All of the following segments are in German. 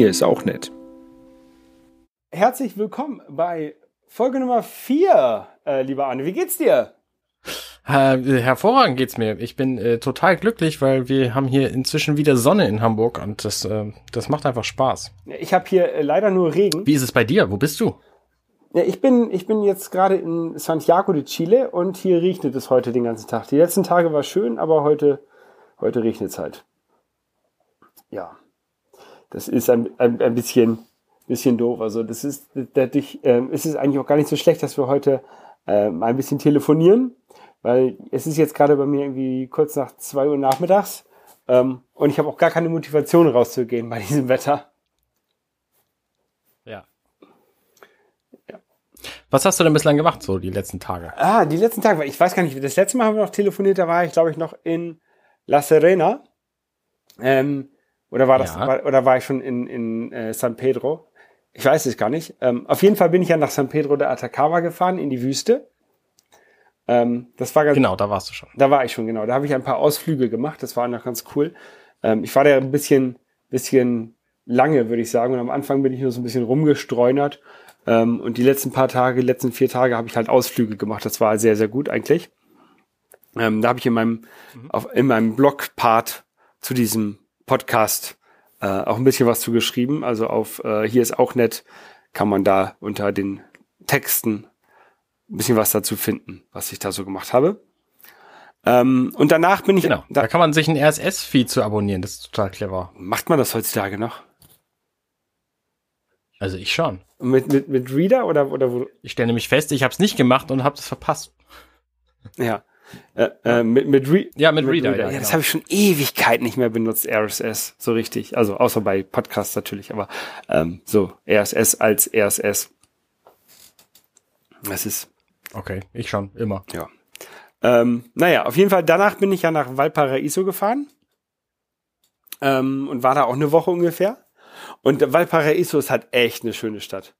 Hier ist auch nett. Herzlich willkommen bei Folge Nummer 4, äh, lieber Arne. Wie geht's dir? Äh, hervorragend geht's mir. Ich bin äh, total glücklich, weil wir haben hier inzwischen wieder Sonne in Hamburg und das, äh, das macht einfach Spaß. Ich habe hier äh, leider nur Regen. Wie ist es bei dir? Wo bist du? Ja, ich bin, ich bin jetzt gerade in Santiago de Chile und hier regnet es heute den ganzen Tag. Die letzten Tage war schön, aber heute, heute regnet es halt. Ja. Das ist ein, ein, ein bisschen, bisschen doof. Also das ist dadurch äh, ist es eigentlich auch gar nicht so schlecht, dass wir heute äh, mal ein bisschen telefonieren, weil es ist jetzt gerade bei mir irgendwie kurz nach zwei Uhr nachmittags ähm, und ich habe auch gar keine Motivation rauszugehen bei diesem Wetter. Ja. ja. Was hast du denn bislang gemacht, so die letzten Tage? Ah, die letzten Tage, ich weiß gar nicht, das letzte Mal haben wir noch telefoniert, da war ich, glaube ich, noch in La Serena. Ähm, oder war das, ja. war, oder war ich schon in, in äh, San Pedro? Ich weiß es gar nicht. Ähm, auf jeden Fall bin ich ja nach San Pedro de Atacama gefahren, in die Wüste. Ähm, das war ganz, genau, da warst du schon. Da war ich schon, genau. Da habe ich ein paar Ausflüge gemacht. Das war noch ganz cool. Ähm, ich war da ein bisschen, bisschen lange, würde ich sagen. Und am Anfang bin ich nur so ein bisschen rumgestreunert. Ähm, und die letzten paar Tage, die letzten vier Tage habe ich halt Ausflüge gemacht. Das war sehr, sehr gut eigentlich. Ähm, da habe ich in meinem, mhm. auf, in meinem Blog-Part zu diesem Podcast äh, auch ein bisschen was zu geschrieben. Also auf äh, hier ist auch nett, kann man da unter den Texten ein bisschen was dazu finden, was ich da so gemacht habe. Ähm, und danach bin ich. Genau. Da, da kann man sich ein RSS-Feed zu abonnieren. Das ist total clever. Macht man das heutzutage noch? Also ich schon. Mit, mit, mit Reader oder, oder wo? Ich stelle nämlich fest, ich habe es nicht gemacht und habe es verpasst. Ja. Äh, äh, mit, mit Re ja, mit, mit Reader. Reader. Ja, genau. das habe ich schon Ewigkeit nicht mehr benutzt, RSS, so richtig. Also außer bei Podcasts natürlich, aber ähm, so RSS als RSS. Das ist. Okay, ich schon, immer. Ja. Ähm, naja, auf jeden Fall, danach bin ich ja nach Valparaiso gefahren. Ähm, und war da auch eine Woche ungefähr. Und Valparaiso ist halt echt eine schöne Stadt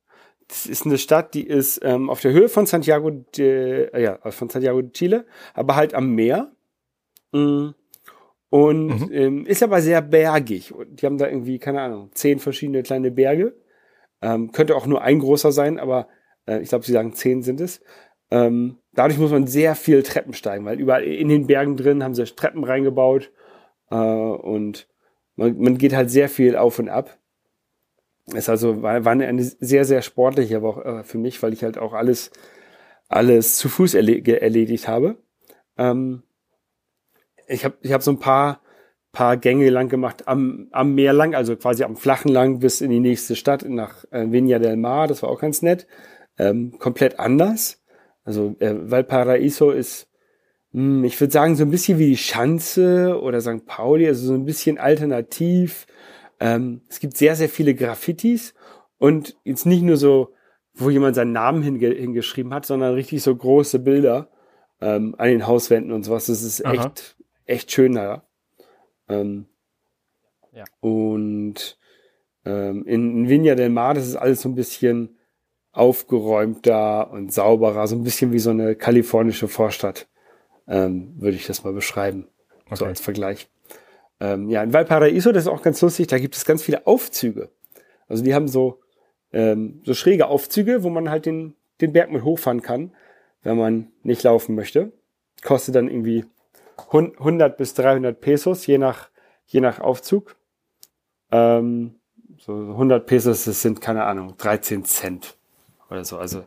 das ist eine Stadt, die ist ähm, auf der Höhe von Santiago de, äh, ja, von Santiago de Chile, aber halt am Meer. Mm. Und mhm. ähm, ist aber sehr bergig. Und die haben da irgendwie, keine Ahnung, zehn verschiedene kleine Berge. Ähm, könnte auch nur ein großer sein, aber äh, ich glaube, sie sagen zehn sind es. Ähm, dadurch muss man sehr viel Treppen steigen, weil überall in den Bergen drin haben sie Treppen reingebaut. Äh, und man, man geht halt sehr viel auf und ab. Es also war, war eine sehr, sehr sportliche Woche äh, für mich, weil ich halt auch alles, alles zu Fuß erle erledigt habe. Ähm, ich habe ich hab so ein paar, paar Gänge lang gemacht am, am Meer lang, also quasi am flachen lang bis in die nächste Stadt, nach äh, Viña del Mar, das war auch ganz nett. Ähm, komplett anders. Also äh, Valparaiso ist, mh, hm, ich würde sagen, so ein bisschen wie die Schanze oder St. Pauli, also so ein bisschen alternativ ähm, es gibt sehr, sehr viele Graffitis und jetzt nicht nur so, wo jemand seinen Namen hinge hingeschrieben hat, sondern richtig so große Bilder ähm, an den Hauswänden und sowas. Das ist Aha. echt, echt schön da. Ähm, ja. Und ähm, in, in Viña del Mar, das ist alles so ein bisschen aufgeräumter und sauberer, so ein bisschen wie so eine kalifornische Vorstadt, ähm, würde ich das mal beschreiben. Okay. So als Vergleich. Ähm, ja, in Valparaiso, das ist auch ganz lustig, da gibt es ganz viele Aufzüge. Also die haben so, ähm, so schräge Aufzüge, wo man halt den, den Berg mit hochfahren kann, wenn man nicht laufen möchte. Kostet dann irgendwie 100 bis 300 Pesos, je nach, je nach Aufzug. Ähm, so 100 Pesos, das sind, keine Ahnung, 13 Cent oder so. Also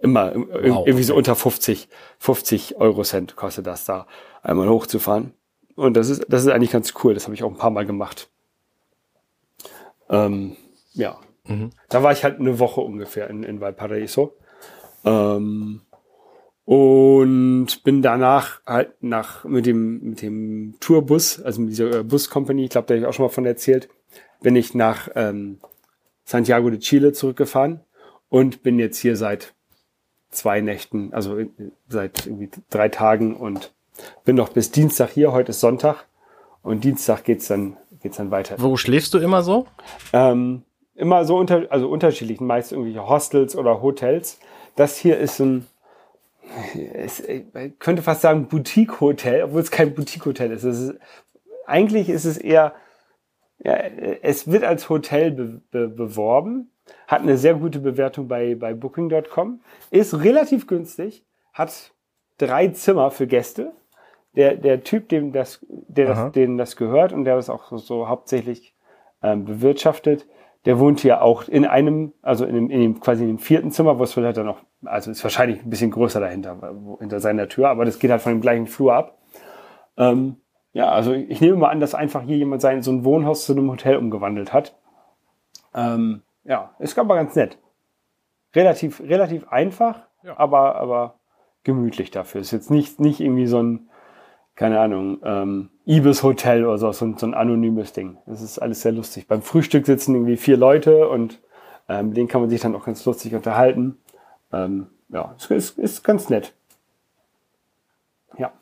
immer wow, irgendwie so unter 50, 50 Euro Cent kostet das da, einmal hochzufahren. Und das ist, das ist eigentlich ganz cool. Das habe ich auch ein paar Mal gemacht. Ähm, ja. Mhm. Da war ich halt eine Woche ungefähr in, in Valparaiso. Ähm, und bin danach halt nach mit dem mit dem Tourbus, also mit dieser äh, Buscompany, ich glaube, da habe ich auch schon mal von erzählt, bin ich nach ähm, Santiago de Chile zurückgefahren und bin jetzt hier seit zwei Nächten, also äh, seit irgendwie drei Tagen und bin noch bis Dienstag hier, heute ist Sonntag und Dienstag geht's dann geht's dann weiter. Wo schläfst du immer so? Ähm, immer so unter, also unterschiedlich, meist irgendwelche Hostels oder Hotels. Das hier ist ein, es, ich könnte fast sagen Boutique-Hotel, obwohl es kein Boutique-Hotel ist. ist. Eigentlich ist es eher Ja, es wird als Hotel be be beworben, hat eine sehr gute Bewertung bei, bei Booking.com, ist relativ günstig, hat drei Zimmer für Gäste. Der, der Typ, dem das, der das, denen das gehört und der das auch so, so hauptsächlich ähm, bewirtschaftet, der wohnt hier auch in einem, also in dem, in dem quasi in dem vierten Zimmer, wo es vielleicht dann noch, also ist wahrscheinlich ein bisschen größer dahinter, wo, hinter seiner Tür, aber das geht halt von dem gleichen Flur ab. Ähm, ja, also ich nehme mal an, dass einfach hier jemand sein so ein Wohnhaus zu einem Hotel umgewandelt hat. Ähm, ja, ist aber ganz nett. Relativ, relativ einfach, ja. aber, aber gemütlich dafür. Ist jetzt nicht, nicht irgendwie so ein, keine Ahnung, ähm, Ibis Hotel oder so, so ein, so ein anonymes Ding. Das ist alles sehr lustig. Beim Frühstück sitzen irgendwie vier Leute und ähm, mit denen kann man sich dann auch ganz lustig unterhalten. Ähm, ja, es ist, ist ganz nett. Ja.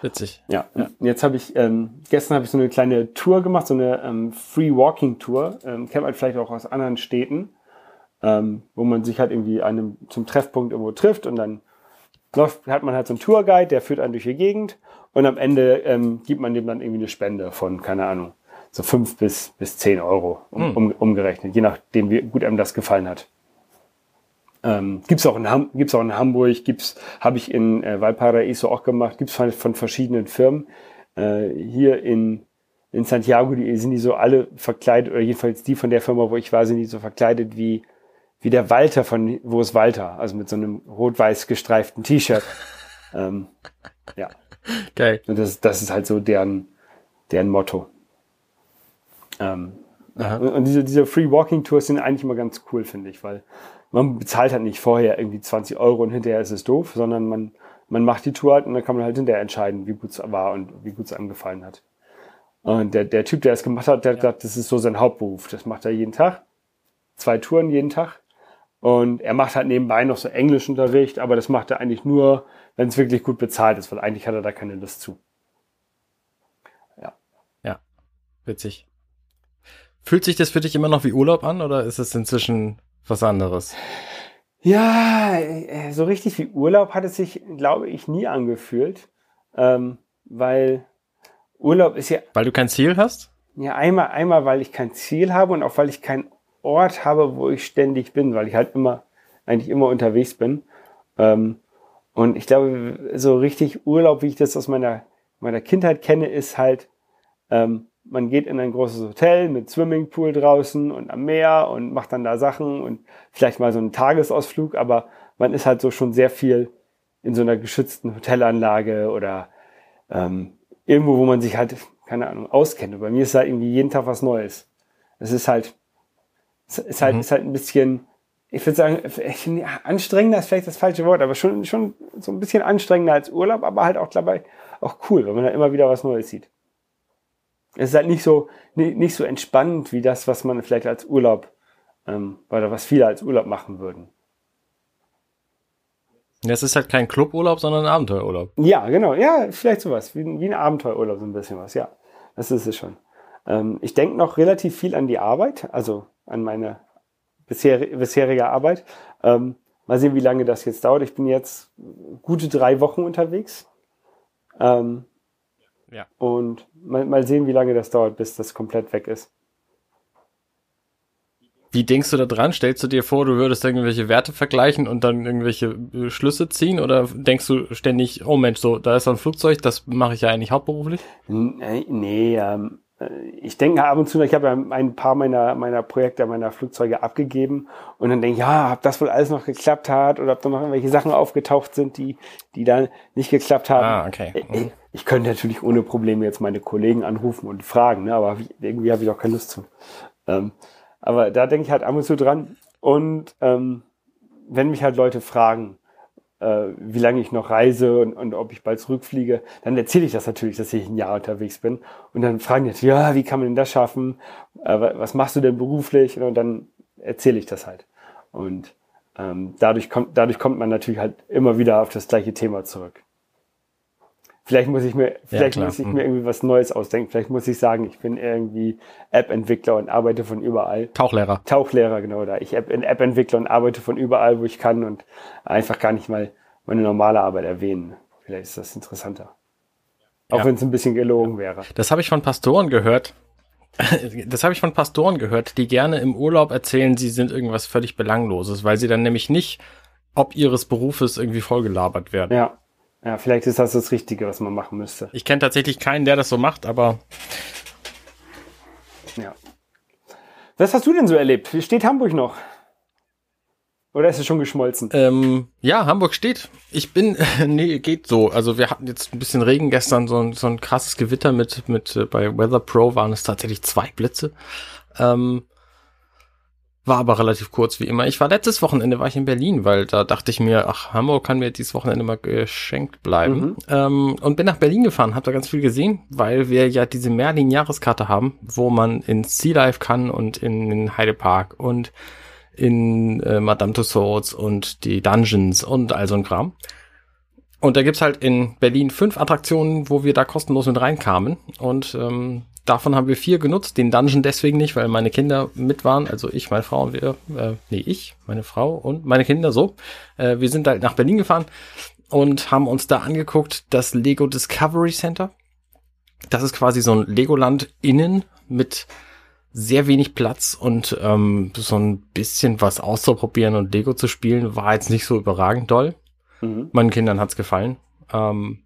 Witzig. Ja, ja. jetzt habe ich, ähm, gestern habe ich so eine kleine Tour gemacht, so eine ähm, Free Walking Tour. Ähm, kennt man vielleicht auch aus anderen Städten, ähm, wo man sich halt irgendwie einem zum Treffpunkt irgendwo trifft und dann läuft, hat man halt so einen Tourguide, der führt einen durch die Gegend und am Ende ähm, gibt man dem dann irgendwie eine Spende von, keine Ahnung, so fünf bis, bis zehn Euro um, mhm. um, umgerechnet, je nachdem, wie gut einem das gefallen hat. Ähm, gibt's auch in Ham gibt's auch in Hamburg, gibt's habe ich in äh, Valparaiso auch gemacht, gibt's von, von verschiedenen Firmen. Äh, hier in in Santiago, die sind die so alle verkleidet oder jedenfalls die von der Firma, wo ich war, sind die so verkleidet wie wie der Walter von Wo ist Walter, also mit so einem rot-weiß gestreiften T-Shirt. ähm, ja. Geil. Und das, das ist halt so deren deren Motto. Ähm, und diese, diese Free Walking Tours sind eigentlich immer ganz cool, finde ich, weil man bezahlt halt nicht vorher irgendwie 20 Euro und hinterher ist es doof, sondern man, man macht die Tour halt und dann kann man halt hinterher entscheiden, wie gut es war und wie gut es einem gefallen hat. Und der, der Typ, der es gemacht hat, der hat gesagt, das ist so sein Hauptberuf. Das macht er jeden Tag. Zwei Touren jeden Tag. Und er macht halt nebenbei noch so Englischunterricht, aber das macht er eigentlich nur, wenn es wirklich gut bezahlt ist, weil eigentlich hat er da keine Lust zu. Ja. Ja, witzig. Fühlt sich das für dich immer noch wie Urlaub an oder ist es inzwischen was anderes. Ja, äh, so richtig wie Urlaub hat es sich, glaube ich, nie angefühlt, ähm, weil Urlaub ist ja. Weil du kein Ziel hast? Ja, einmal, einmal, weil ich kein Ziel habe und auch weil ich keinen Ort habe, wo ich ständig bin, weil ich halt immer, eigentlich immer unterwegs bin. Ähm, und ich glaube, so richtig Urlaub, wie ich das aus meiner, meiner Kindheit kenne, ist halt, ähm, man geht in ein großes Hotel mit Swimmingpool draußen und am Meer und macht dann da Sachen und vielleicht mal so einen Tagesausflug, aber man ist halt so schon sehr viel in so einer geschützten Hotelanlage oder ähm, irgendwo, wo man sich halt, keine Ahnung, auskennt. Und bei mir ist halt irgendwie jeden Tag was Neues. Es ist halt, ist halt, mhm. ist halt ein bisschen, ich würde sagen, anstrengender ist vielleicht das falsche Wort, aber schon, schon so ein bisschen anstrengender als Urlaub, aber halt auch dabei auch cool, weil man da immer wieder was Neues sieht es ist halt nicht so, nicht so entspannend wie das, was man vielleicht als Urlaub, ähm, oder was viele als Urlaub machen würden. Ja, es ist halt kein Cluburlaub, sondern ein Abenteuerurlaub. Ja, genau. Ja, vielleicht sowas. Wie, wie ein Abenteuerurlaub, so ein bisschen was. Ja, das ist es schon. Ähm, ich denke noch relativ viel an die Arbeit, also an meine bisher, bisherige Arbeit. Ähm, mal sehen, wie lange das jetzt dauert. Ich bin jetzt gute drei Wochen unterwegs. Ähm, ja. Und mal, mal sehen, wie lange das dauert, bis das komplett weg ist. Wie denkst du da dran? Stellst du dir vor, du würdest irgendwelche Werte vergleichen und dann irgendwelche Schlüsse ziehen? Oder denkst du ständig, oh Mensch, so, da ist so ein Flugzeug, das mache ich ja eigentlich hauptberuflich? Nee, nee ähm, äh, ich denke ab und zu, ich habe ja ein paar meiner, meiner Projekte, meiner Flugzeuge abgegeben und dann denke ich, ja, ob das wohl alles noch geklappt hat oder ob da noch irgendwelche Sachen aufgetaucht sind, die, die dann nicht geklappt haben. Ah, okay. Ich, äh, ich könnte natürlich ohne Probleme jetzt meine Kollegen anrufen und fragen, ne, aber irgendwie habe ich auch keine Lust zu. Ähm, aber da denke ich halt ab und zu dran. Und ähm, wenn mich halt Leute fragen, äh, wie lange ich noch reise und, und ob ich bald zurückfliege, dann erzähle ich das natürlich, dass ich ein Jahr unterwegs bin. Und dann fragen die jetzt, ja, wie kann man denn das schaffen? Äh, was machst du denn beruflich? Und dann erzähle ich das halt. Und ähm, dadurch, kommt, dadurch kommt man natürlich halt immer wieder auf das gleiche Thema zurück. Vielleicht muss ich mir, vielleicht ja, muss ich mir mhm. irgendwie was Neues ausdenken. Vielleicht muss ich sagen, ich bin irgendwie App-Entwickler und arbeite von überall. Tauchlehrer. Tauchlehrer, genau. Da ich bin App-Entwickler und arbeite von überall, wo ich kann und einfach gar nicht mal meine normale Arbeit erwähnen. Vielleicht ist das interessanter. Auch ja. wenn es ein bisschen gelogen wäre. Das habe ich von Pastoren gehört, Das habe ich von Pastoren gehört, die gerne im Urlaub erzählen, sie sind irgendwas völlig Belangloses, weil sie dann nämlich nicht ob ihres Berufes irgendwie vollgelabert werden. Ja. Ja, vielleicht ist das das Richtige, was man machen müsste. Ich kenne tatsächlich keinen, der das so macht, aber. Ja. Was hast du denn so erlebt? Wie steht Hamburg noch? Oder ist es schon geschmolzen? Ähm, ja, Hamburg steht. Ich bin, nee, geht so. Also wir hatten jetzt ein bisschen Regen gestern, so ein, so ein krasses Gewitter mit, mit, äh, bei Weather Pro waren es tatsächlich zwei Blitze. Ähm, war aber relativ kurz wie immer. Ich war letztes Wochenende war ich in Berlin, weil da dachte ich mir, ach, Hamburg kann mir dieses Wochenende mal geschenkt bleiben. Mhm. Ähm, und bin nach Berlin gefahren, habe da ganz viel gesehen, weil wir ja diese Merlin-Jahreskarte haben, wo man in Sea Life kann und in, in Heidepark und in äh, Madame Tussauds und die Dungeons und all so ein Kram. Und da gibt's halt in Berlin fünf Attraktionen, wo wir da kostenlos mit reinkamen. Und ähm, davon haben wir vier genutzt. Den Dungeon deswegen nicht, weil meine Kinder mit waren. Also ich, meine Frau und wir, äh, nee, ich, meine Frau und meine Kinder so. Äh, wir sind halt nach Berlin gefahren und haben uns da angeguckt, das Lego Discovery Center. Das ist quasi so ein Legoland innen mit sehr wenig Platz und ähm, so ein bisschen was auszuprobieren und Lego zu spielen war jetzt nicht so überragend doll. Mhm. Meinen Kindern hat's gefallen. Ähm,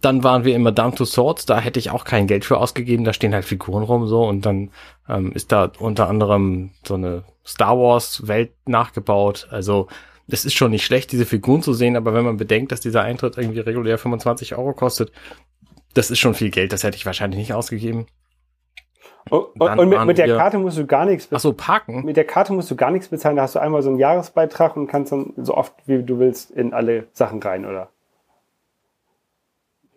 dann waren wir immer Down to Swords, da hätte ich auch kein Geld für ausgegeben, da stehen halt Figuren rum so und dann ähm, ist da unter anderem so eine Star Wars Welt nachgebaut. Also es ist schon nicht schlecht, diese Figuren zu sehen, aber wenn man bedenkt, dass dieser Eintritt irgendwie regulär 25 Euro kostet, das ist schon viel Geld, das hätte ich wahrscheinlich nicht ausgegeben. Oh, und, und mit, mit, der Karte musst du gar nichts bezahlen. Ach so, parken? Mit der Karte musst du gar nichts bezahlen. Da hast du einmal so einen Jahresbeitrag und kannst dann so oft wie du willst in alle Sachen rein, oder?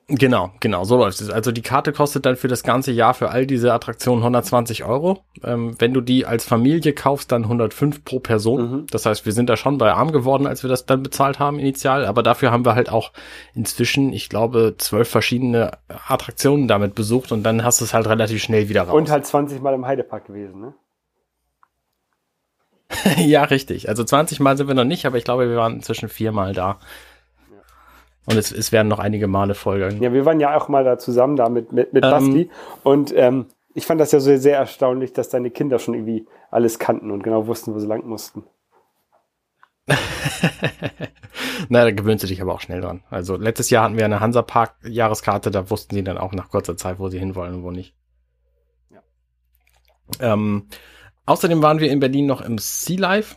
Genau, genau, so läuft es. Also die Karte kostet dann für das ganze Jahr für all diese Attraktionen 120 Euro. Ähm, wenn du die als Familie kaufst, dann 105 pro Person. Mhm. Das heißt, wir sind da schon bei arm geworden, als wir das dann bezahlt haben initial. Aber dafür haben wir halt auch inzwischen, ich glaube, zwölf verschiedene Attraktionen damit besucht und dann hast du es halt relativ schnell wieder raus. Und halt 20 Mal im Heidepark gewesen, ne? ja, richtig. Also 20 Mal sind wir noch nicht, aber ich glaube, wir waren inzwischen viermal da. Und es, es werden noch einige Male folgen. Ja, wir waren ja auch mal da zusammen da mit, mit, mit ähm, Basti. Und ähm, ich fand das ja so sehr erstaunlich, dass deine Kinder schon irgendwie alles kannten und genau wussten, wo sie lang mussten. Na, da gewöhnst du dich aber auch schnell dran. Also letztes Jahr hatten wir eine Hansa-Park-Jahreskarte, da wussten sie dann auch nach kurzer Zeit, wo sie hinwollen und wo nicht. Ja. Ähm, außerdem waren wir in Berlin noch im Sea Life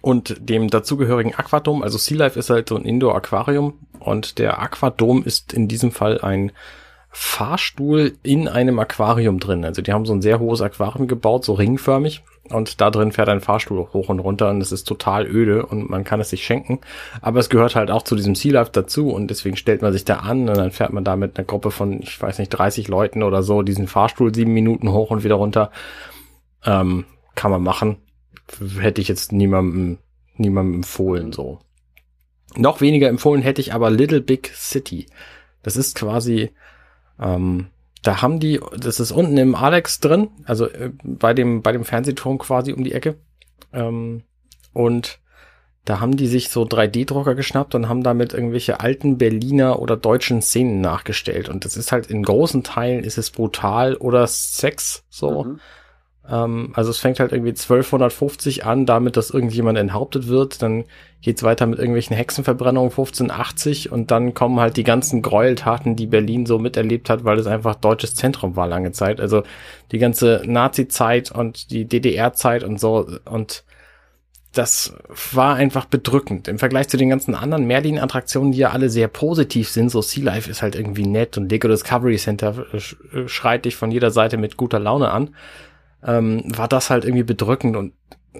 und dem dazugehörigen Aquadom. Also Sea Life ist halt so ein Indoor-Aquarium und der Aquadom ist in diesem Fall ein Fahrstuhl in einem Aquarium drin. Also die haben so ein sehr hohes Aquarium gebaut, so ringförmig. Und da drin fährt ein Fahrstuhl hoch und runter und es ist total öde und man kann es sich schenken. Aber es gehört halt auch zu diesem Sea Life dazu und deswegen stellt man sich da an und dann fährt man da mit einer Gruppe von, ich weiß nicht, 30 Leuten oder so diesen Fahrstuhl sieben Minuten hoch und wieder runter. Ähm, kann man machen hätte ich jetzt niemandem, niemandem empfohlen, so. Noch weniger empfohlen hätte ich aber Little Big City. Das ist quasi, ähm, da haben die, das ist unten im Alex drin, also äh, bei dem, bei dem Fernsehturm quasi um die Ecke. Ähm, und da haben die sich so 3D-Drucker geschnappt und haben damit irgendwelche alten Berliner oder deutschen Szenen nachgestellt. Und das ist halt in großen Teilen ist es brutal oder Sex so. Mhm. Ähm, also es fängt halt irgendwie 1250 an, damit, dass irgendjemand enthauptet wird. Dann geht's weiter mit irgendwelchen Hexenverbrennungen 1580 und dann kommen halt die ganzen Gräueltaten, die Berlin so miterlebt hat, weil es einfach deutsches Zentrum war lange Zeit. Also die ganze Nazi-Zeit und die DDR-Zeit und so und das war einfach bedrückend. Im Vergleich zu den ganzen anderen Merlin-Attraktionen, die ja alle sehr positiv sind, so Sea Life ist halt irgendwie nett und Lego Discovery Center schreit dich von jeder Seite mit guter Laune an ähm, war das halt irgendwie bedrückend und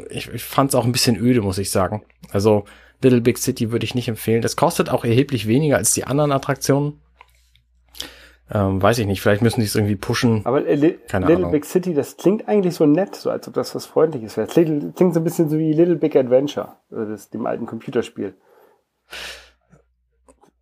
ich, ich fand es auch ein bisschen öde, muss ich sagen. Also Little Big City würde ich nicht empfehlen. Das kostet auch erheblich weniger als die anderen Attraktionen. Ähm, weiß ich nicht, vielleicht müssen die es irgendwie pushen. Aber äh, li Keine Little Ahnung. Big City, das klingt eigentlich so nett, so als ob das was Freundliches wäre. Das klingt, klingt so ein bisschen so wie Little Big Adventure, also das, dem alten Computerspiel.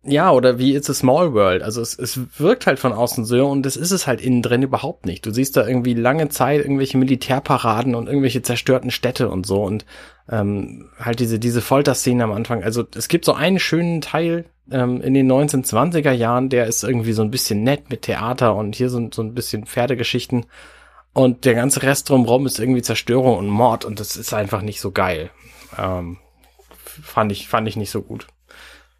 Ja, oder wie It's a Small World. Also es, es wirkt halt von außen so und das ist es halt innen drin überhaupt nicht. Du siehst da irgendwie lange Zeit irgendwelche Militärparaden und irgendwelche zerstörten Städte und so und ähm, halt diese, diese Folterszenen am Anfang. Also es gibt so einen schönen Teil ähm, in den 1920er Jahren, der ist irgendwie so ein bisschen nett mit Theater und hier so, so ein bisschen Pferdegeschichten. Und der ganze Rest drumherum ist irgendwie Zerstörung und Mord und das ist einfach nicht so geil. Ähm, fand ich, fand ich nicht so gut.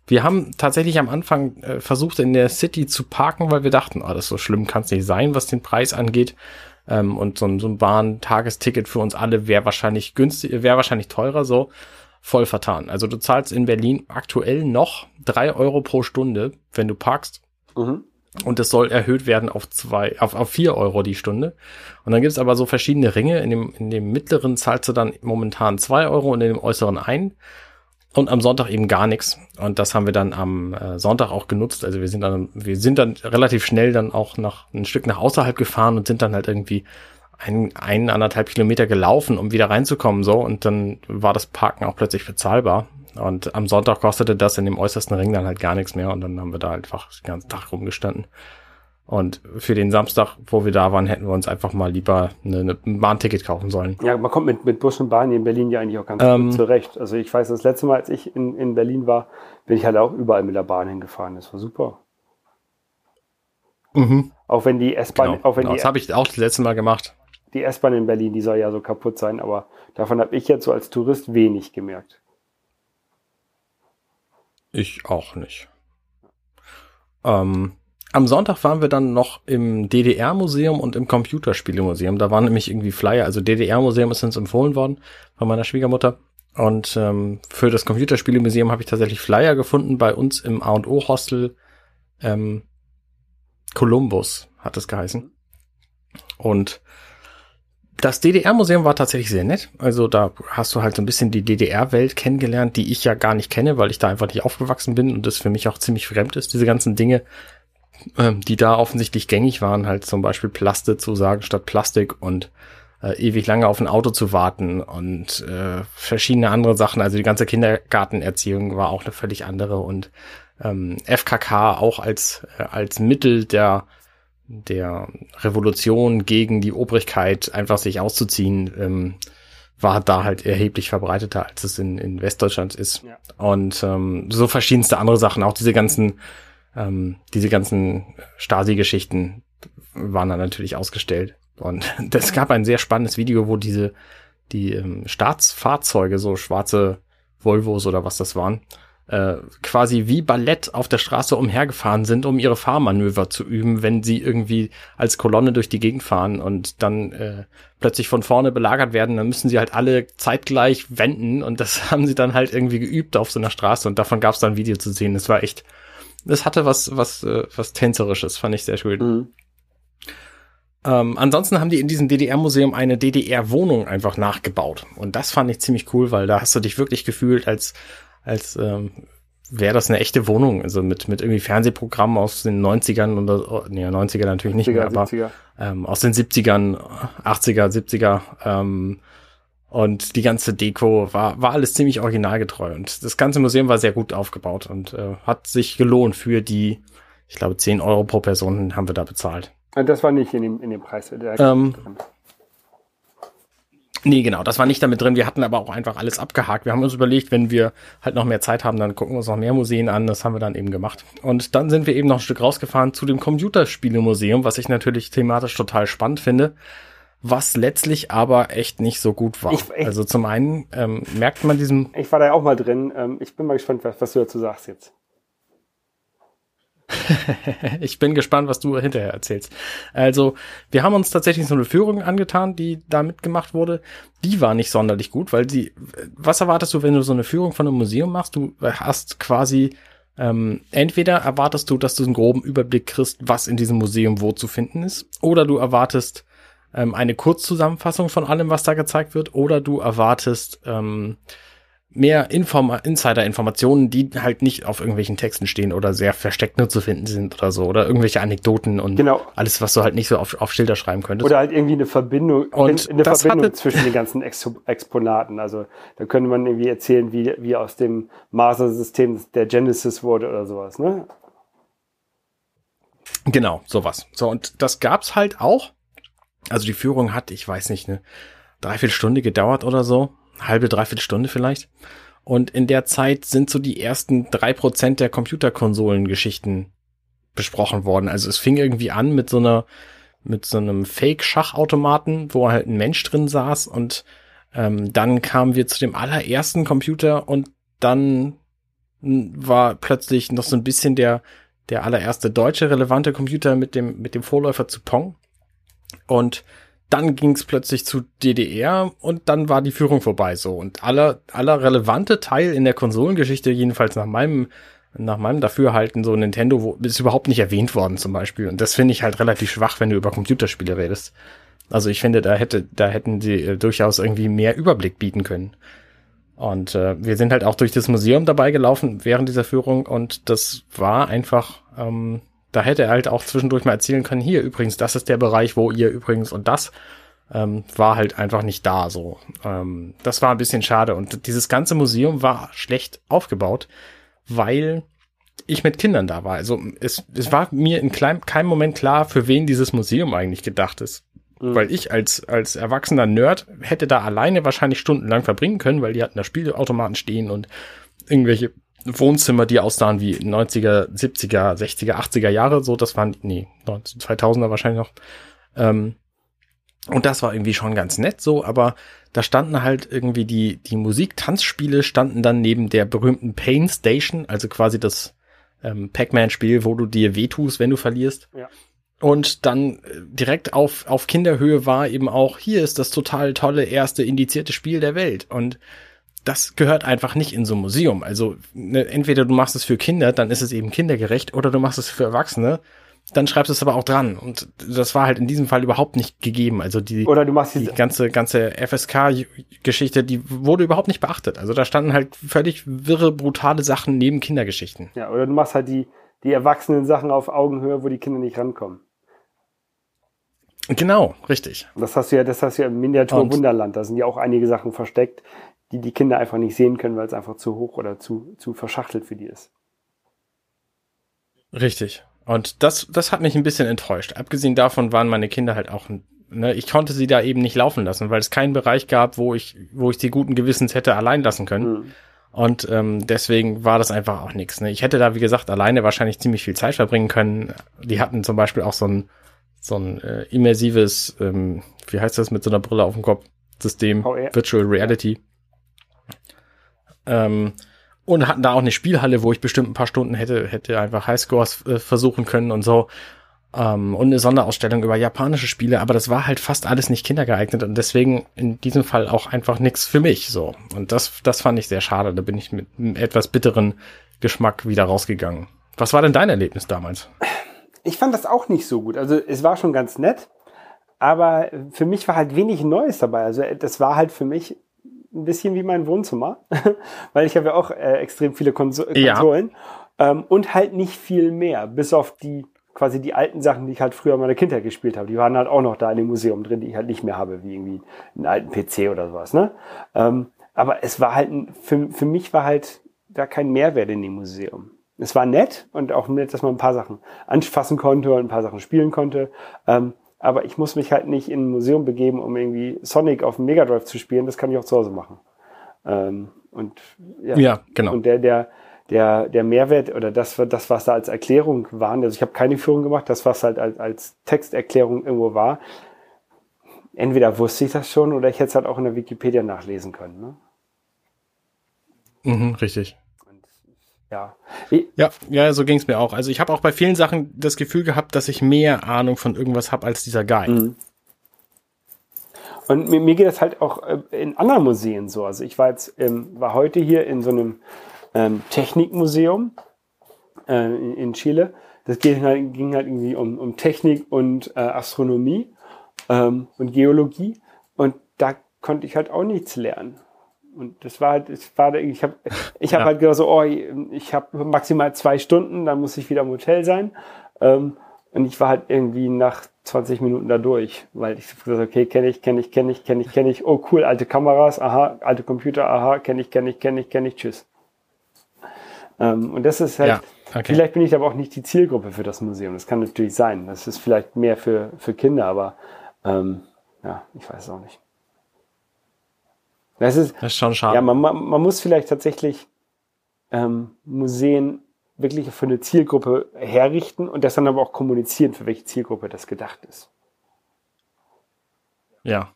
Wir haben tatsächlich am Anfang äh, versucht, in der City zu parken, weil wir dachten, oh, das so schlimm kann es nicht sein, was den Preis angeht. Ähm, und so ein, so ein Bahn-Tagesticket für uns alle wäre wahrscheinlich günstig, wäre wahrscheinlich teurer so. Voll vertan. Also du zahlst in Berlin aktuell noch drei Euro pro Stunde, wenn du parkst. Mhm. Und es soll erhöht werden auf zwei, auf, auf vier Euro die Stunde. Und dann gibt es aber so verschiedene Ringe. In dem, in dem mittleren zahlst du dann momentan zwei Euro und in dem äußeren ein und am Sonntag eben gar nichts. Und das haben wir dann am äh, Sonntag auch genutzt. Also wir sind dann, wir sind dann relativ schnell dann auch nach ein Stück nach außerhalb gefahren und sind dann halt irgendwie ein, ein anderthalb Kilometer gelaufen, um wieder reinzukommen, so. Und dann war das Parken auch plötzlich bezahlbar. Und am Sonntag kostete das in dem äußersten Ring dann halt gar nichts mehr. Und dann haben wir da einfach den ganzen Tag rumgestanden. Und für den Samstag, wo wir da waren, hätten wir uns einfach mal lieber eine Bahnticket kaufen sollen. Ja, man kommt mit, mit Bus und Bahn in Berlin ja eigentlich auch ganz ähm, gut zurecht. Also ich weiß, das letzte Mal, als ich in, in Berlin war, bin ich halt auch überall mit der Bahn hingefahren. Das war super. Mhm. Auch wenn die S-Bahn, genau, auch wenn genau, die, das habe ich auch das letzte Mal gemacht. Die S-Bahn in Berlin, die soll ja so kaputt sein, aber davon habe ich jetzt so als Tourist wenig gemerkt. Ich auch nicht. Ähm, am Sonntag waren wir dann noch im DDR-Museum und im Computerspielemuseum. Da waren nämlich irgendwie Flyer. Also DDR-Museum ist uns empfohlen worden von meiner Schwiegermutter. Und ähm, für das Computerspielemuseum habe ich tatsächlich Flyer gefunden bei uns im A&O-Hostel. Ähm, Columbus hat es geheißen. Und das DDR-Museum war tatsächlich sehr nett. Also da hast du halt so ein bisschen die DDR-Welt kennengelernt, die ich ja gar nicht kenne, weil ich da einfach nicht aufgewachsen bin und das für mich auch ziemlich fremd ist. Diese ganzen Dinge, ähm, die da offensichtlich gängig waren, halt zum Beispiel Plaste zu sagen statt Plastik und äh, ewig lange auf ein Auto zu warten und äh, verschiedene andere Sachen. Also die ganze Kindergartenerziehung war auch eine völlig andere und ähm, FKK auch als äh, als Mittel der der Revolution gegen die Obrigkeit einfach sich auszuziehen, ähm, war da halt erheblich verbreiteter, als es in, in Westdeutschland ist. Ja. Und ähm, so verschiedenste andere Sachen, auch diese ganzen ähm, diese ganzen Stasi-Geschichten waren dann natürlich ausgestellt. Und es gab ein sehr spannendes Video, wo diese, die ähm, Staatsfahrzeuge, so schwarze Volvos oder was das waren, äh, quasi wie Ballett auf der Straße umhergefahren sind, um ihre Fahrmanöver zu üben, wenn sie irgendwie als Kolonne durch die Gegend fahren und dann äh, plötzlich von vorne belagert werden, dann müssen sie halt alle zeitgleich wenden und das haben sie dann halt irgendwie geübt auf so einer Straße und davon gab es dann ein Video zu sehen. Das war echt es hatte was, was, äh, was Tänzerisches, fand ich sehr schön. Mhm. Ähm, ansonsten haben die in diesem DDR-Museum eine DDR-Wohnung einfach nachgebaut. Und das fand ich ziemlich cool, weil da hast du dich wirklich gefühlt, als, als ähm, wäre das eine echte Wohnung. Also mit, mit irgendwie Fernsehprogrammen aus den 90ern oder, oh, nee, 90er natürlich nicht 70er, mehr, aber ähm, aus den 70ern, 80er, 70er. Ähm, und die ganze Deko war, war alles ziemlich originalgetreu. Und das ganze Museum war sehr gut aufgebaut und äh, hat sich gelohnt für die, ich glaube, 10 Euro pro Person haben wir da bezahlt. Das war nicht in dem, in dem Preis. Der ähm, Nee, genau, das war nicht damit drin. Wir hatten aber auch einfach alles abgehakt. Wir haben uns überlegt, wenn wir halt noch mehr Zeit haben, dann gucken wir uns noch mehr Museen an. Das haben wir dann eben gemacht. Und dann sind wir eben noch ein Stück rausgefahren zu dem Computerspielemuseum, was ich natürlich thematisch total spannend finde was letztlich aber echt nicht so gut war. Ich, ich, also zum einen ähm, merkt man diesem. Ich war da ja auch mal drin. Ähm, ich bin mal gespannt, was, was du dazu sagst jetzt. ich bin gespannt, was du hinterher erzählst. Also, wir haben uns tatsächlich so eine Führung angetan, die da mitgemacht wurde. Die war nicht sonderlich gut, weil sie, was erwartest du, wenn du so eine Führung von einem Museum machst? Du hast quasi, ähm, entweder erwartest du, dass du einen groben Überblick kriegst, was in diesem Museum wo zu finden ist, oder du erwartest, ähm, eine Kurzzusammenfassung von allem, was da gezeigt wird, oder du erwartest ähm, mehr Inform Insider-Informationen, die halt nicht auf irgendwelchen Texten stehen oder sehr versteckt nur zu finden sind oder so, oder irgendwelche Anekdoten und genau. alles, was du halt nicht so auf, auf Schilder schreiben könntest. Oder halt irgendwie eine Verbindung, und eine Verbindung zwischen den ganzen Ex Exponaten. Also da könnte man irgendwie erzählen, wie, wie aus dem Maser-System der Genesis wurde oder sowas, ne? Genau, sowas. So, und das gab's halt auch. Also die Führung hat, ich weiß nicht, eine Dreiviertelstunde gedauert oder so. Halbe, dreiviertel Stunde vielleicht. Und in der Zeit sind so die ersten drei Prozent der Computerkonsolen-Geschichten besprochen worden. Also es fing irgendwie an mit so einer, mit so einem Fake-Schachautomaten, wo halt ein Mensch drin saß und ähm, dann kamen wir zu dem allerersten Computer und dann war plötzlich noch so ein bisschen der, der allererste deutsche relevante Computer mit dem, mit dem Vorläufer zu Pong. Und dann ging es plötzlich zu DDR und dann war die Führung vorbei so. Und aller, aller relevante Teil in der Konsolengeschichte, jedenfalls nach meinem, nach meinem Dafürhalten, so Nintendo, wo, ist überhaupt nicht erwähnt worden zum Beispiel. Und das finde ich halt relativ schwach, wenn du über Computerspiele redest. Also ich finde, da hätte, da hätten sie äh, durchaus irgendwie mehr Überblick bieten können. Und äh, wir sind halt auch durch das Museum dabei gelaufen während dieser Führung und das war einfach, ähm, da hätte er halt auch zwischendurch mal erzählen können, hier übrigens, das ist der Bereich, wo ihr übrigens und das ähm, war halt einfach nicht da so. Ähm, das war ein bisschen schade und dieses ganze Museum war schlecht aufgebaut, weil ich mit Kindern da war. Also es, es war mir in klein, keinem Moment klar, für wen dieses Museum eigentlich gedacht ist. Mhm. Weil ich als, als erwachsener Nerd hätte da alleine wahrscheinlich stundenlang verbringen können, weil die hatten da Spielautomaten stehen und irgendwelche Wohnzimmer, die aussahen wie 90er, 70er, 60er, 80er Jahre, so, das waren, nee, 2000er wahrscheinlich noch. Ähm, und das war irgendwie schon ganz nett so, aber da standen halt irgendwie die, die Musik-Tanzspiele standen dann neben der berühmten Pain Station, also quasi das ähm, Pac-Man-Spiel, wo du dir wehtust, wenn du verlierst. Ja. Und dann äh, direkt auf, auf Kinderhöhe war eben auch, hier ist das total tolle erste indizierte Spiel der Welt. Und das gehört einfach nicht in so ein Museum. Also ne, entweder du machst es für Kinder, dann ist es eben kindergerecht, oder du machst es für Erwachsene, dann schreibst du es aber auch dran. Und das war halt in diesem Fall überhaupt nicht gegeben. Also die, oder du machst die ganze, ganze FSK-Geschichte, die wurde überhaupt nicht beachtet. Also da standen halt völlig wirre, brutale Sachen neben Kindergeschichten. Ja, oder du machst halt die, die erwachsenen Sachen auf Augenhöhe, wo die Kinder nicht rankommen. Genau, richtig. Das hast du ja, das hast du ja im Miniatur Wunderland. Da sind ja auch einige Sachen versteckt, die die Kinder einfach nicht sehen können, weil es einfach zu hoch oder zu, zu verschachtelt für die ist. Richtig. Und das, das hat mich ein bisschen enttäuscht. Abgesehen davon waren meine Kinder halt auch, ne, ich konnte sie da eben nicht laufen lassen, weil es keinen Bereich gab, wo ich, wo ich sie guten Gewissens hätte allein lassen können. Mhm. Und ähm, deswegen war das einfach auch nichts. Ne? Ich hätte da, wie gesagt, alleine wahrscheinlich ziemlich viel Zeit verbringen können. Die hatten zum Beispiel auch so ein so ein äh, immersives, ähm, wie heißt das mit so einer Brille auf dem Kopf, System, yeah. Virtual Reality. Ähm, und hatten da auch eine Spielhalle, wo ich bestimmt ein paar Stunden hätte, hätte einfach Highscores äh, versuchen können und so. Ähm, und eine Sonderausstellung über japanische Spiele, aber das war halt fast alles nicht kindergeeignet und deswegen in diesem Fall auch einfach nichts für mich, so. Und das, das fand ich sehr schade. Da bin ich mit einem etwas bitteren Geschmack wieder rausgegangen. Was war denn dein Erlebnis damals? ich fand das auch nicht so gut. Also es war schon ganz nett, aber für mich war halt wenig Neues dabei. Also das war halt für mich ein bisschen wie mein Wohnzimmer, weil ich habe ja auch äh, extrem viele Konso Konsolen ja. ähm, und halt nicht viel mehr, bis auf die quasi die alten Sachen, die ich halt früher in meiner Kindheit gespielt habe. Die waren halt auch noch da in dem Museum drin, die ich halt nicht mehr habe, wie irgendwie einen alten PC oder sowas. Ne? Ähm, aber es war halt, für, für mich war halt da kein Mehrwert in dem Museum es war nett und auch nett, dass man ein paar Sachen anfassen konnte und ein paar Sachen spielen konnte. Ähm, aber ich muss mich halt nicht in ein Museum begeben, um irgendwie Sonic auf dem Mega Drive zu spielen. Das kann ich auch zu Hause machen. Ähm, und ja, ja, genau. Und der, der, der, der Mehrwert oder das, das, was da als Erklärung war, also ich habe keine Führung gemacht, das, was halt als, als Texterklärung irgendwo war, entweder wusste ich das schon oder ich hätte es halt auch in der Wikipedia nachlesen können. Ne? Mhm, richtig ja. Ja, ja, so ging es mir auch. Also ich habe auch bei vielen Sachen das Gefühl gehabt, dass ich mehr Ahnung von irgendwas habe als dieser Guy. Mhm. Und mir, mir, geht das halt auch äh, in anderen Museen so. Also ich war jetzt, ähm, war heute hier in so einem ähm, Technikmuseum äh, in, in, Chile. Das ging halt, ging halt irgendwie um, um Technik und äh, Astronomie ähm, und Geologie. Und da konnte ich halt auch nichts lernen. Und das war halt, ich war, ich habe, ich habe ja. halt gedacht so, oh, ich habe maximal zwei Stunden, dann muss ich wieder im Hotel sein. Ähm, und ich war halt irgendwie nach 20 Minuten da durch, weil ich gesagt okay, kenne ich, kenne ich, kenne ich, kenne ich, kenne ich, oh cool, alte Kameras, aha, alte Computer, aha, kenne ich, kenne ich, kenne ich, kenne ich, tschüss. Ähm, und das ist halt, ja, okay. vielleicht bin ich aber auch nicht die Zielgruppe für das Museum. Das kann natürlich sein. Das ist vielleicht mehr für, für Kinder, aber ähm, ja, ich weiß es auch nicht. Das ist, das ist schon schade. Ja, man, man muss vielleicht tatsächlich ähm, Museen wirklich für eine Zielgruppe herrichten und das dann aber auch kommunizieren, für welche Zielgruppe das gedacht ist. Ja.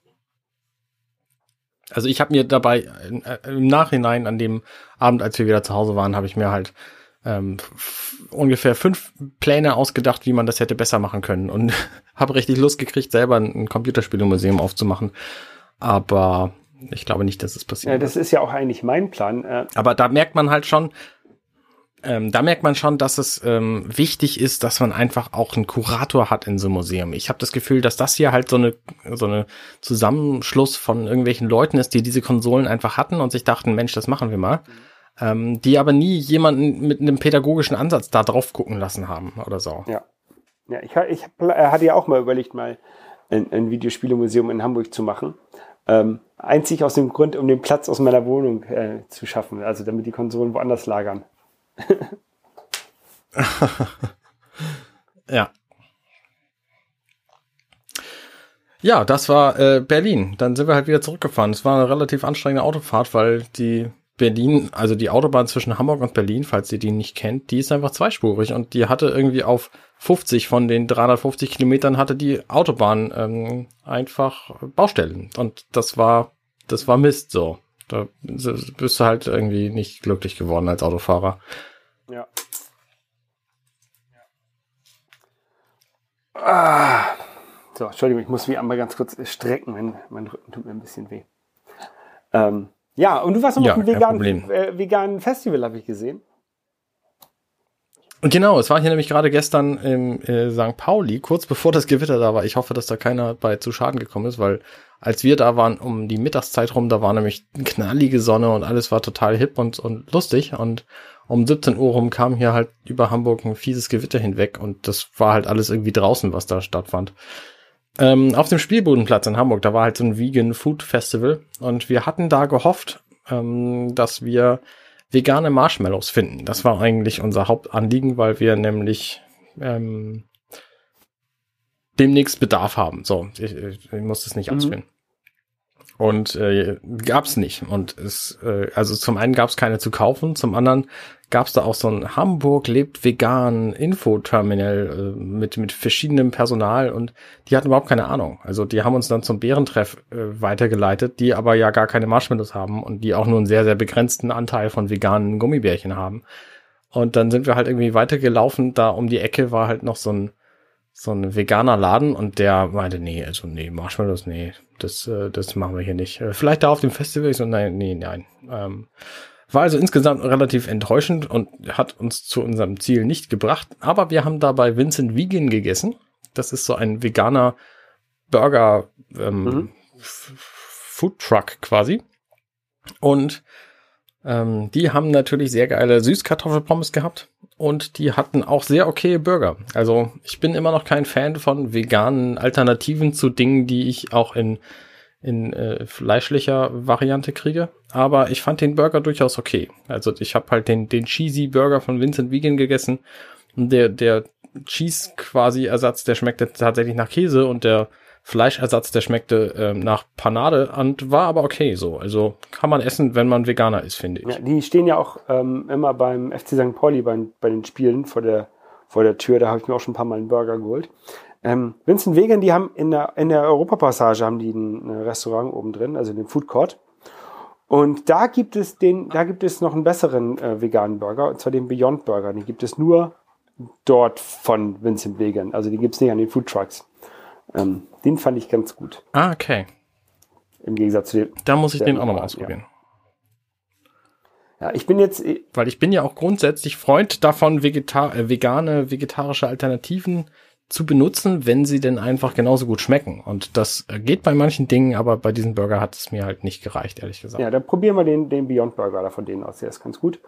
Also ich habe mir dabei äh, im Nachhinein an dem Abend, als wir wieder zu Hause waren, habe ich mir halt ähm, ungefähr fünf Pläne ausgedacht, wie man das hätte besser machen können und habe richtig Lust gekriegt, selber ein, ein Computerspielemuseum aufzumachen. Aber ich glaube nicht, dass es passiert. Ja, das ist ja auch eigentlich mein Plan. Äh. Aber da merkt man halt schon, ähm, da merkt man schon, dass es ähm, wichtig ist, dass man einfach auch einen Kurator hat in so einem Museum. Ich habe das Gefühl, dass das hier halt so eine so eine Zusammenschluss von irgendwelchen Leuten ist, die diese Konsolen einfach hatten und sich dachten, Mensch, das machen wir mal. Mhm. Ähm, die aber nie jemanden mit einem pädagogischen Ansatz da drauf gucken lassen haben oder so. Ja. Ja, ich, ich hatte ja auch mal überlegt, mal ein, ein Videospielemuseum in Hamburg zu machen. Ähm, einzig aus dem Grund, um den Platz aus meiner Wohnung äh, zu schaffen, also damit die Konsolen woanders lagern. ja. Ja, das war äh, Berlin. Dann sind wir halt wieder zurückgefahren. Es war eine relativ anstrengende Autofahrt, weil die Berlin, also die Autobahn zwischen Hamburg und Berlin, falls ihr die nicht kennt, die ist einfach zweispurig und die hatte irgendwie auf 50 von den 350 Kilometern hatte die Autobahn ähm, einfach Baustellen und das war, das war Mist so. Da bist du halt irgendwie nicht glücklich geworden als Autofahrer. Ja. Ah. So, Entschuldigung, ich muss mich einmal ganz kurz strecken, mein, mein Rücken tut mir ein bisschen weh. Ähm, ja, und du warst noch ja, auf einem veganen, äh, veganen Festival, habe ich gesehen. Und genau, es war hier nämlich gerade gestern im äh, St. Pauli, kurz bevor das Gewitter da war. Ich hoffe, dass da keiner bei zu Schaden gekommen ist, weil als wir da waren um die Mittagszeit rum, da war nämlich knallige Sonne und alles war total hip und, und lustig. Und um 17 Uhr rum kam hier halt über Hamburg ein fieses Gewitter hinweg und das war halt alles irgendwie draußen, was da stattfand. Ähm, auf dem Spielbodenplatz in Hamburg, da war halt so ein Vegan Food Festival und wir hatten da gehofft, ähm, dass wir vegane Marshmallows finden. Das war eigentlich unser Hauptanliegen, weil wir nämlich ähm, demnächst Bedarf haben. So, ich, ich muss das nicht mhm. ausführen. Und äh, gab es nicht. Und es, äh, also zum einen gab es keine zu kaufen, zum anderen gab es da auch so ein Hamburg lebt vegan Infoterminal äh, mit, mit verschiedenem Personal und die hatten überhaupt keine Ahnung. Also die haben uns dann zum Bärentreff äh, weitergeleitet, die aber ja gar keine Marshmallows haben und die auch nur einen sehr, sehr begrenzten Anteil von veganen Gummibärchen haben. Und dann sind wir halt irgendwie weitergelaufen, da um die Ecke war halt noch so ein so ein veganer Laden und der meinte, nee, also nee, Marshmallows, nee, das, äh, das machen wir hier nicht. Äh, vielleicht da auf dem Festival, ich so, nein, nee, nein. Ähm, war also insgesamt relativ enttäuschend und hat uns zu unserem Ziel nicht gebracht. Aber wir haben dabei Vincent Vegan gegessen. Das ist so ein veganer Burger ähm, mhm. Food Truck quasi. Und ähm, die haben natürlich sehr geile Süßkartoffelpommes gehabt und die hatten auch sehr okay Burger. Also ich bin immer noch kein Fan von veganen Alternativen zu Dingen, die ich auch in in äh, fleischlicher Variante kriege. Aber ich fand den Burger durchaus okay. Also ich habe halt den, den Cheesy Burger von Vincent Vegan gegessen. Und der, der Cheese quasi Ersatz, der schmeckte tatsächlich nach Käse und der Fleischersatz, der schmeckte ähm, nach Panade und war aber okay so. Also kann man essen, wenn man Veganer ist, finde ich. Ja, die stehen ja auch ähm, immer beim FC St. Pauli bei, bei den Spielen vor der, vor der Tür. Da habe ich mir auch schon ein paar Mal einen Burger geholt. Ähm, Vincent Vegan, die haben in der, in der Europapassage haben die ein, ein Restaurant oben drin, also den Food Court. Und da gibt es den, da gibt es noch einen besseren äh, veganen Burger, und zwar den Beyond Burger. Den gibt es nur dort von Vincent Vegan. Also die gibt es nicht an den Food Trucks. Ähm, den fand ich ganz gut. Ah, okay. Im Gegensatz zu dem. Da muss ich den auch nochmal ausprobieren. Ja. ja. ich bin jetzt. Weil ich bin ja auch grundsätzlich Freund davon, Vegetar äh, vegane, vegetarische Alternativen zu benutzen, wenn sie denn einfach genauso gut schmecken. Und das geht bei manchen Dingen, aber bei diesem Burger hat es mir halt nicht gereicht, ehrlich gesagt. Ja, dann probieren wir den, den Beyond Burger da von denen aus. Der ist ganz gut.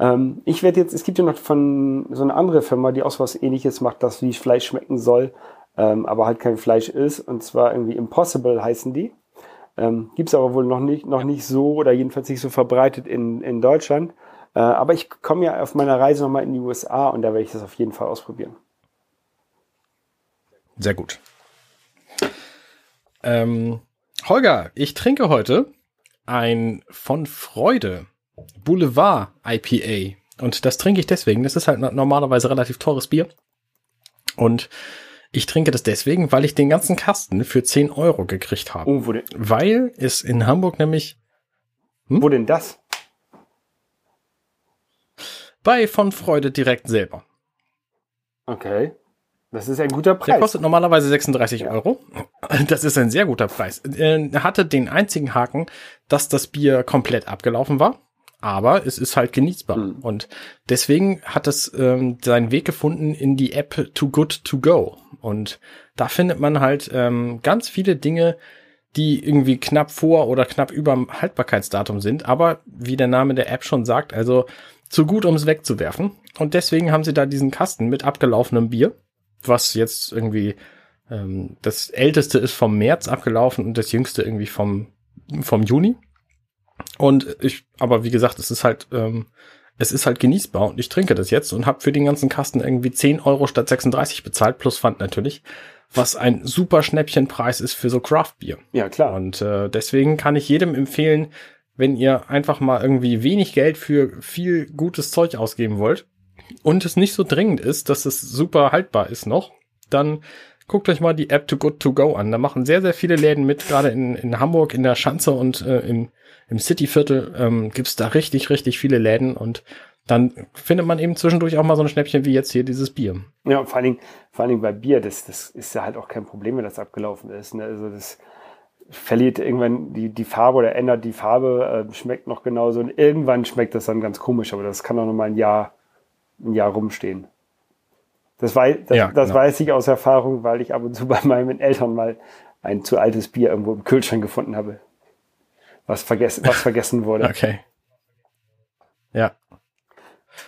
Ähm, ich werde jetzt, es gibt ja noch von so eine andere Firma, die auch was ähnliches macht, das wie Fleisch schmecken soll, ähm, aber halt kein Fleisch ist. Und zwar irgendwie Impossible heißen die. Ähm, Gibt aber wohl noch nicht, noch nicht so oder jedenfalls nicht so verbreitet in, in Deutschland. Äh, aber ich komme ja auf meiner Reise nochmal in die USA und da werde ich das auf jeden Fall ausprobieren. Sehr gut. Ähm, Holger, ich trinke heute ein von Freude Boulevard IPA. Und das trinke ich deswegen. Das ist halt normalerweise relativ teures Bier. Und Ich trinke das deswegen, weil ich den ganzen Kasten für 10 Euro gekriegt habe. Oh, wo denn, Weil es in Hamburg nämlich wo denn das? bei von Freude direkt selber. Okay. Das ist ein guter Der Preis. kostet normalerweise 36 Euro. Das ist ein sehr guter Preis. Er hatte den einzigen Haken, dass das Bier komplett abgelaufen war. Aber es ist halt genießbar. Mhm. Und deswegen hat es ähm, seinen Weg gefunden in die App Too Good To Go. Und da findet man halt ähm, ganz viele Dinge, die irgendwie knapp vor oder knapp über dem Haltbarkeitsdatum sind. Aber wie der Name der App schon sagt, also zu gut, um es wegzuwerfen. Und deswegen haben sie da diesen Kasten mit abgelaufenem Bier, was jetzt irgendwie ähm, das älteste ist vom März abgelaufen und das jüngste irgendwie vom, vom Juni. Und ich, aber wie gesagt, es ist halt, ähm, es ist halt genießbar und ich trinke das jetzt und habe für den ganzen Kasten irgendwie 10 Euro statt 36 bezahlt, plus Pfand natürlich, was ein super Schnäppchenpreis ist für so Craft-Bier. ja, klar. Und äh, deswegen kann ich jedem empfehlen, wenn ihr einfach mal irgendwie wenig Geld für viel gutes Zeug ausgeben wollt und es nicht so dringend ist, dass es super haltbar ist noch, dann guckt euch mal die App Too Good To Go an. Da machen sehr, sehr viele Läden mit, gerade in, in Hamburg, in der Schanze und äh, im, im Cityviertel ähm, gibt's da richtig, richtig viele Läden und dann findet man eben zwischendurch auch mal so ein Schnäppchen wie jetzt hier dieses Bier. Ja, vor allen Dingen, vor allen Dingen bei Bier, das, das ist ja halt auch kein Problem, wenn das abgelaufen ist. Ne? Also das verliert irgendwann die, die Farbe oder ändert die Farbe, äh, schmeckt noch genauso und irgendwann schmeckt das dann ganz komisch, aber das kann auch noch mal ein Jahr, ein Jahr rumstehen. Das, wei das, Ja, das genau. weiß ich aus Erfahrung, weil ich ab und zu bei meinen Eltern mal ein zu altes Bier irgendwo im Kühlschrank gefunden habe, was vergessen, was vergessen wurde. Okay. Ja.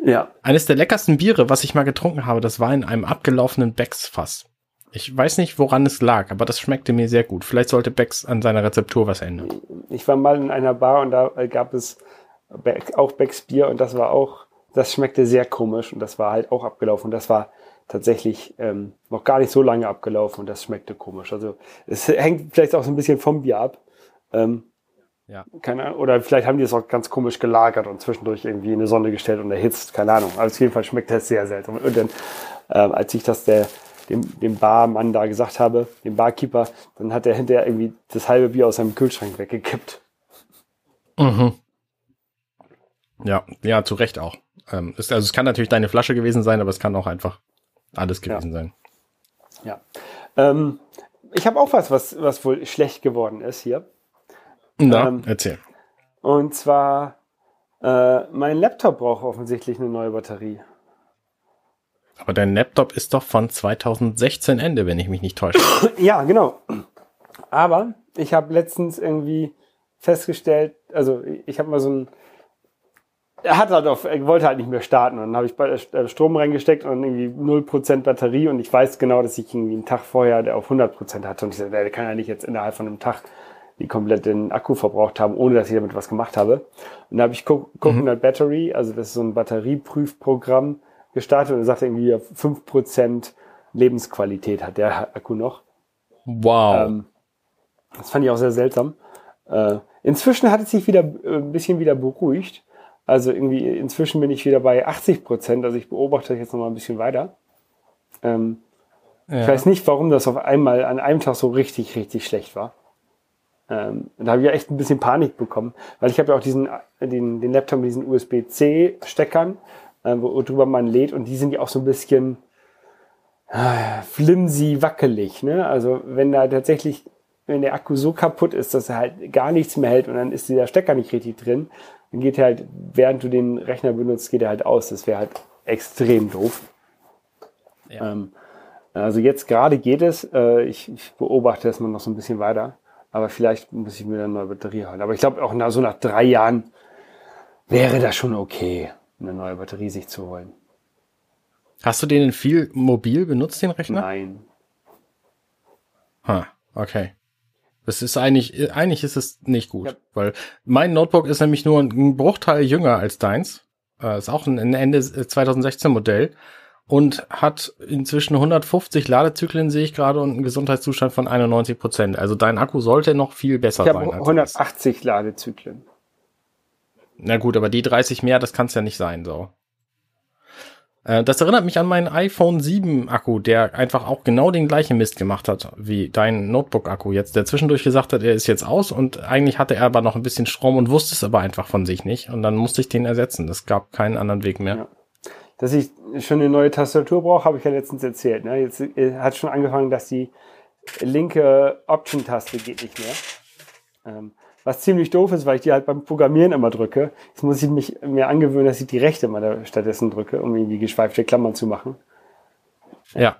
Ja, Eines der leckersten Biere, was ich mal getrunken habe, das war in einem abgelaufenen Becks-Fass. Ich weiß nicht, woran es lag, aber das schmeckte mir sehr gut. Vielleicht sollte Becks an seiner Rezeptur was ändern. ich war mal in einer Bar und da gab es Beck- auch Becks Bier und das war auch, das schmeckte sehr komisch und das war halt auch abgelaufen. Und das war tatsächlich ähm, noch gar nicht so lange abgelaufen und das schmeckte komisch. Also es hängt vielleicht auch so ein bisschen vom Bier ab. Ähm, Ja. keine Ahnung, oder vielleicht haben die es auch ganz komisch gelagert und zwischendurch irgendwie in die Sonne gestellt und erhitzt, keine Ahnung. Aber auf jeden Fall schmeckt das sehr seltsam. Und dann, ähm, als ich das der, dem, dem Barmann da gesagt habe, dem Barkeeper, dann hat er hinterher irgendwie das halbe Bier aus seinem Kühlschrank weggekippt. Mhm. Ja, ja, zu Recht auch. Ähm, ist, also es kann natürlich deine Flasche gewesen sein, aber es kann auch einfach alles gewesen sein. Ja. Ähm, ich habe auch was, was, was wohl schlecht geworden ist hier. Na, Ähm, erzähl. Und zwar, äh, mein Laptop braucht offensichtlich eine neue Batterie. Aber dein Laptop ist doch von 2016 Ende, wenn ich mich nicht täusche. Ja, genau. Aber ich habe letztens irgendwie festgestellt, also ich habe mal so ein, er hat halt auf, er wollte halt nicht mehr starten. Und dann habe ich äh, Strom reingesteckt und irgendwie 0% Batterie und ich weiß genau, dass ich irgendwie einen Tag vorher der auf 100% hatte. Und ich sagte, der kann ja nicht jetzt innerhalb von einem Tag die komplett den Akku verbraucht haben, ohne dass ich damit was gemacht habe. Und da habe ich Co- Coconut Battery, also das ist so ein Batterieprüfprogramm gestartet und er sagte irgendwie 5% Lebensqualität hat der Akku noch. Wow. Ähm, das fand ich auch sehr seltsam. Äh, inzwischen hat es sich wieder äh, ein bisschen wieder beruhigt. Also irgendwie inzwischen bin ich wieder bei 80 Prozent. Also ich beobachte das jetzt noch mal ein bisschen weiter. Ähm, ja. Ich weiß nicht, warum das auf einmal an einem Tag so richtig, richtig schlecht war. Ähm, da habe ich ja echt ein bisschen Panik bekommen, weil ich habe ja auch diesen, äh, den, den Laptop mit diesen USB-C-Steckern, äh, worüber man lädt und die sind ja auch so ein bisschen äh, flimsy, wackelig. Ne? Also wenn da tatsächlich, wenn der Akku so kaputt ist, dass er halt gar nichts mehr hält und dann ist dieser Stecker nicht richtig drin, dann geht er halt, während du den Rechner benutzt, geht er halt aus. Das wäre halt extrem doof. Ja. Ähm, also jetzt gerade geht es. Äh, ich, ich beobachte das mal noch so ein bisschen weiter. Aber vielleicht muss ich mir dann eine neue Batterie holen. Aber ich glaube, auch nach, so nach drei Jahren wäre das schon okay, eine neue Batterie sich zu holen. Hast du den viel mobil benutzt, den Rechner? Nein. Ha, okay. Das ist eigentlich, eigentlich ist es nicht gut, Ja. weil mein Notebook ist nämlich nur ein Bruchteil jünger als deins. Äh, ist auch ein ein Ende 2016 Modell und hat inzwischen 150 Ladezyklen, sehe ich gerade, und einen Gesundheitszustand von 91 Prozent. Also dein Akku sollte noch viel besser Ich sein. habe als 180 Ladezyklen. das. Na gut, aber die 30 mehr, das kann es ja nicht sein, so. Äh, das erinnert mich an meinen iPhone 7 Akku, der einfach auch genau den gleichen Mist gemacht hat wie dein Notebook Akku jetzt, der zwischendurch gesagt hat, er ist jetzt aus und eigentlich hatte er aber noch ein bisschen Strom und wusste es aber einfach von sich nicht und dann musste ich den ersetzen. Es gab keinen anderen Weg mehr. Ja. Dass ich schon eine neue Tastatur brauche, habe ich ja letztens erzählt. Ne? Jetzt äh, hat schon angefangen, dass die linke Option-Taste geht nicht mehr. Ähm, was ziemlich doof ist, weil ich die halt beim Programmieren immer drücke. Jetzt muss ich mich mir angewöhnen, dass ich die rechte mal stattdessen drücke, um irgendwie geschweifte Klammern zu machen. Ja.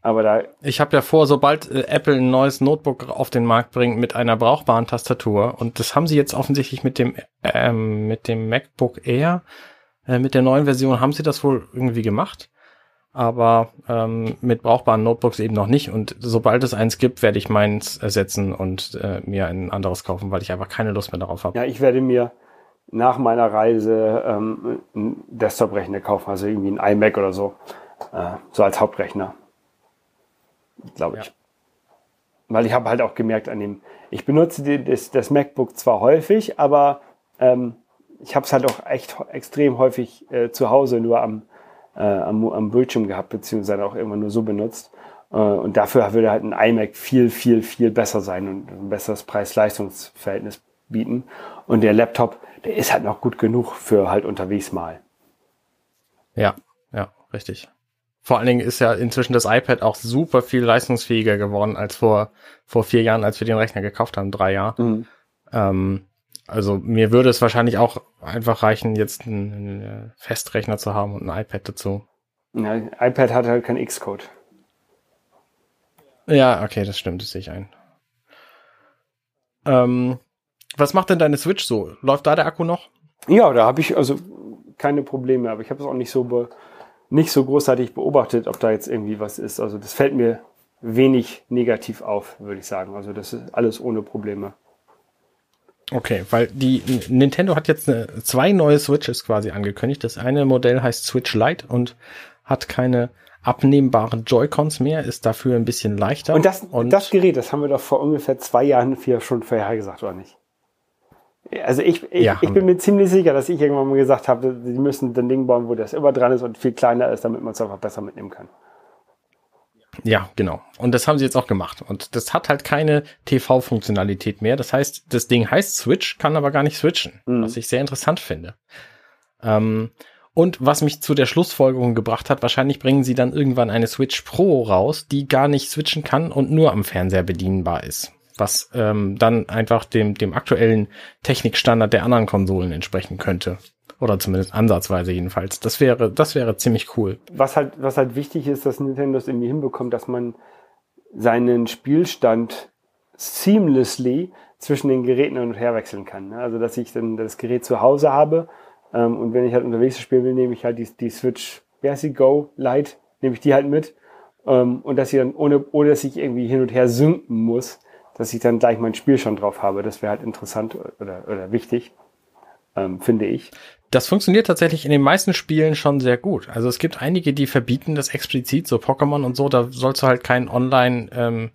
Aber da. Ich habe ja vor, sobald äh, Apple ein neues Notebook auf den Markt bringt mit einer brauchbaren Tastatur, und das haben sie jetzt offensichtlich mit dem ähm, mit dem MacBook Air, äh, mit der neuen Version haben sie das wohl irgendwie gemacht aber ähm, mit brauchbaren Notebooks eben noch nicht. Und sobald es eins gibt, werde ich meins ersetzen und äh, mir ein anderes kaufen, weil ich einfach keine Lust mehr darauf habe. Ja, ich werde mir nach meiner Reise ähm, einen Desktop-Rechner kaufen, also irgendwie ein iMac oder so, äh, so als Hauptrechner, glaube ich. Ja. Weil ich habe halt auch gemerkt an dem, ich benutze die, das, das MacBook zwar häufig, aber ähm, ich habe es halt auch echt extrem häufig äh, zu Hause nur am äh, am, am Bildschirm gehabt, beziehungsweise auch immer nur so benutzt. Äh, und dafür würde halt ein iMac viel, viel, viel besser sein und ein besseres Preis-Leistungs-Verhältnis bieten. Und der Laptop, der ist halt noch gut genug für halt unterwegs mal. Ja, ja, richtig. Vor allen Dingen ist ja inzwischen das iPad auch super viel leistungsfähiger geworden als vor, vor vier Jahren, als wir den Rechner gekauft haben, drei Jahre. Mhm. Ähm, also mir würde es wahrscheinlich auch einfach reichen, jetzt einen, einen Festrechner zu haben und ein iPad dazu. Ja, iPad hat halt kein Xcode. Ja, okay, das stimmt, das sehe ich ein. Ähm, was macht denn deine Switch so? Läuft da der Akku noch? Ja, da habe ich also keine Probleme, aber ich habe es auch nicht so nicht so großartig beobachtet, ob da jetzt irgendwie was ist. Also das fällt mir wenig negativ auf, würde ich sagen. Also das ist alles ohne Probleme. Okay, weil die Nintendo hat jetzt eine, zwei neue Switches quasi angekündigt. Das eine Modell heißt Switch Lite und hat keine abnehmbaren Joy-Cons mehr, ist dafür ein bisschen leichter. Und das, und das Gerät, das haben wir doch vor ungefähr zwei Jahren vier schon vorher gesagt, oder nicht? Also ich, ich, ja, ich bin mir ziemlich sicher, dass ich irgendwann mal gesagt habe, sie müssen ein Ding bauen, wo das immer dran ist und viel kleiner ist, damit man es einfach besser mitnehmen kann. Ja, genau. Und das haben sie jetzt auch gemacht. Und das hat halt keine TV-Funktionalität mehr. Das heißt, das Ding heißt Switch, kann aber gar nicht switchen, mhm. was ich sehr interessant finde. Ähm, und was mich zu der Schlussfolgerung gebracht hat, wahrscheinlich bringen sie dann irgendwann eine Switch Pro raus, die gar nicht switchen kann und nur am Fernseher bedienbar ist. Was ähm, dann einfach dem, dem aktuellen Technikstandard der anderen Konsolen entsprechen könnte. Oder zumindest ansatzweise jedenfalls. Das wäre, das wäre ziemlich cool. Was halt, was halt wichtig ist, dass Nintendo es irgendwie hinbekommt, dass man seinen Spielstand seamlessly zwischen den Geräten hin und her wechseln kann. Ne? Also, dass ich dann das Gerät zu Hause habe ähm, und wenn ich halt unterwegs spielen will, nehme ich halt die, die Switch, wie heißt die, Go Lite, nehme ich die halt mit ähm, und dass ich dann, ohne, ohne dass ich irgendwie hin und her synken muss, dass ich dann gleich mein Spiel schon drauf habe. Das wäre halt interessant oder, oder wichtig, ähm, finde ich. Das funktioniert tatsächlich in den meisten Spielen schon sehr gut. Also es gibt einige, die verbieten das explizit, so Pokémon und so, da sollst du halt keinen Online ähm,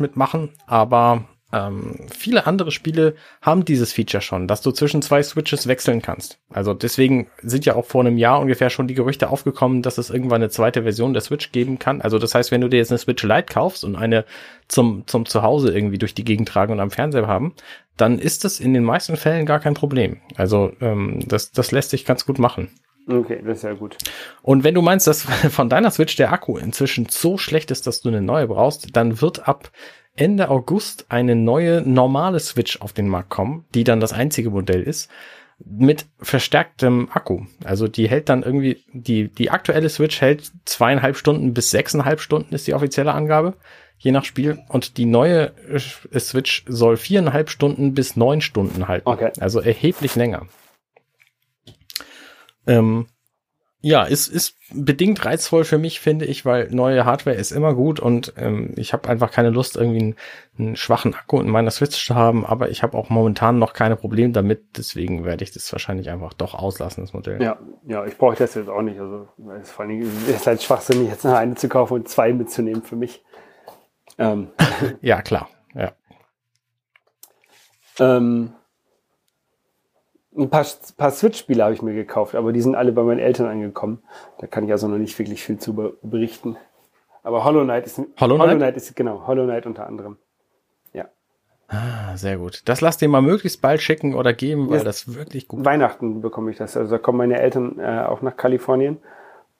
mitmachen, aber ähm, viele andere Spiele haben dieses Feature schon, dass du zwischen zwei Switches wechseln kannst. Also deswegen sind ja auch vor einem Jahr ungefähr schon die Gerüchte aufgekommen, dass es irgendwann eine zweite Version der Switch geben kann. Also das heißt, wenn du dir jetzt eine Switch Lite kaufst und eine zum, zum Zuhause irgendwie durch die Gegend tragen und am Fernseher haben, dann ist das in den meisten Fällen gar kein Problem. Also ähm, das, das lässt sich ganz gut machen. Okay, das ist ja gut. Und wenn du meinst, dass von deiner Switch der Akku inzwischen so schlecht ist, dass du eine neue brauchst, dann wird ab Ende August eine neue normale Switch auf den Markt kommen, die dann das einzige Modell ist, mit verstärktem Akku. Also die hält dann irgendwie, die, die aktuelle Switch hält zweieinhalb Stunden bis sechseinhalb Stunden ist die offizielle Angabe, je nach Spiel. Und die neue Switch soll viereinhalb Stunden bis neun Stunden halten. Okay. Also erheblich länger. Ähm, ja, ist, ist bedingt reizvoll für mich, finde ich, weil neue Hardware ist immer gut und ähm, ich habe einfach keine Lust, irgendwie einen, einen, schwachen Akku in meiner Switch zu haben, aber ich habe auch momentan noch keine Probleme damit, deswegen werde ich das wahrscheinlich einfach doch auslassen, das Modell. Ja, ja, ich brauche das jetzt auch nicht. Also es vor allem ist halt schwachsinnig, jetzt eine zu kaufen und zwei mitzunehmen für mich. Ähm. ja, klar, ja. Ähm, Ein paar, paar Switch-Spiele habe ich mir gekauft, aber die sind alle bei meinen Eltern angekommen. Da kann ich also noch nicht wirklich viel zu berichten. Aber Hollow Knight ist Hollow Knight? Hollow Knight ist genau Hollow Knight unter anderem. Ja. Ah, sehr gut. Das lasst ihr mal möglichst bald schicken oder geben, weil Jetzt das wirklich gut. Weihnachten bekomme ich das. Also da kommen meine Eltern äh, auch nach Kalifornien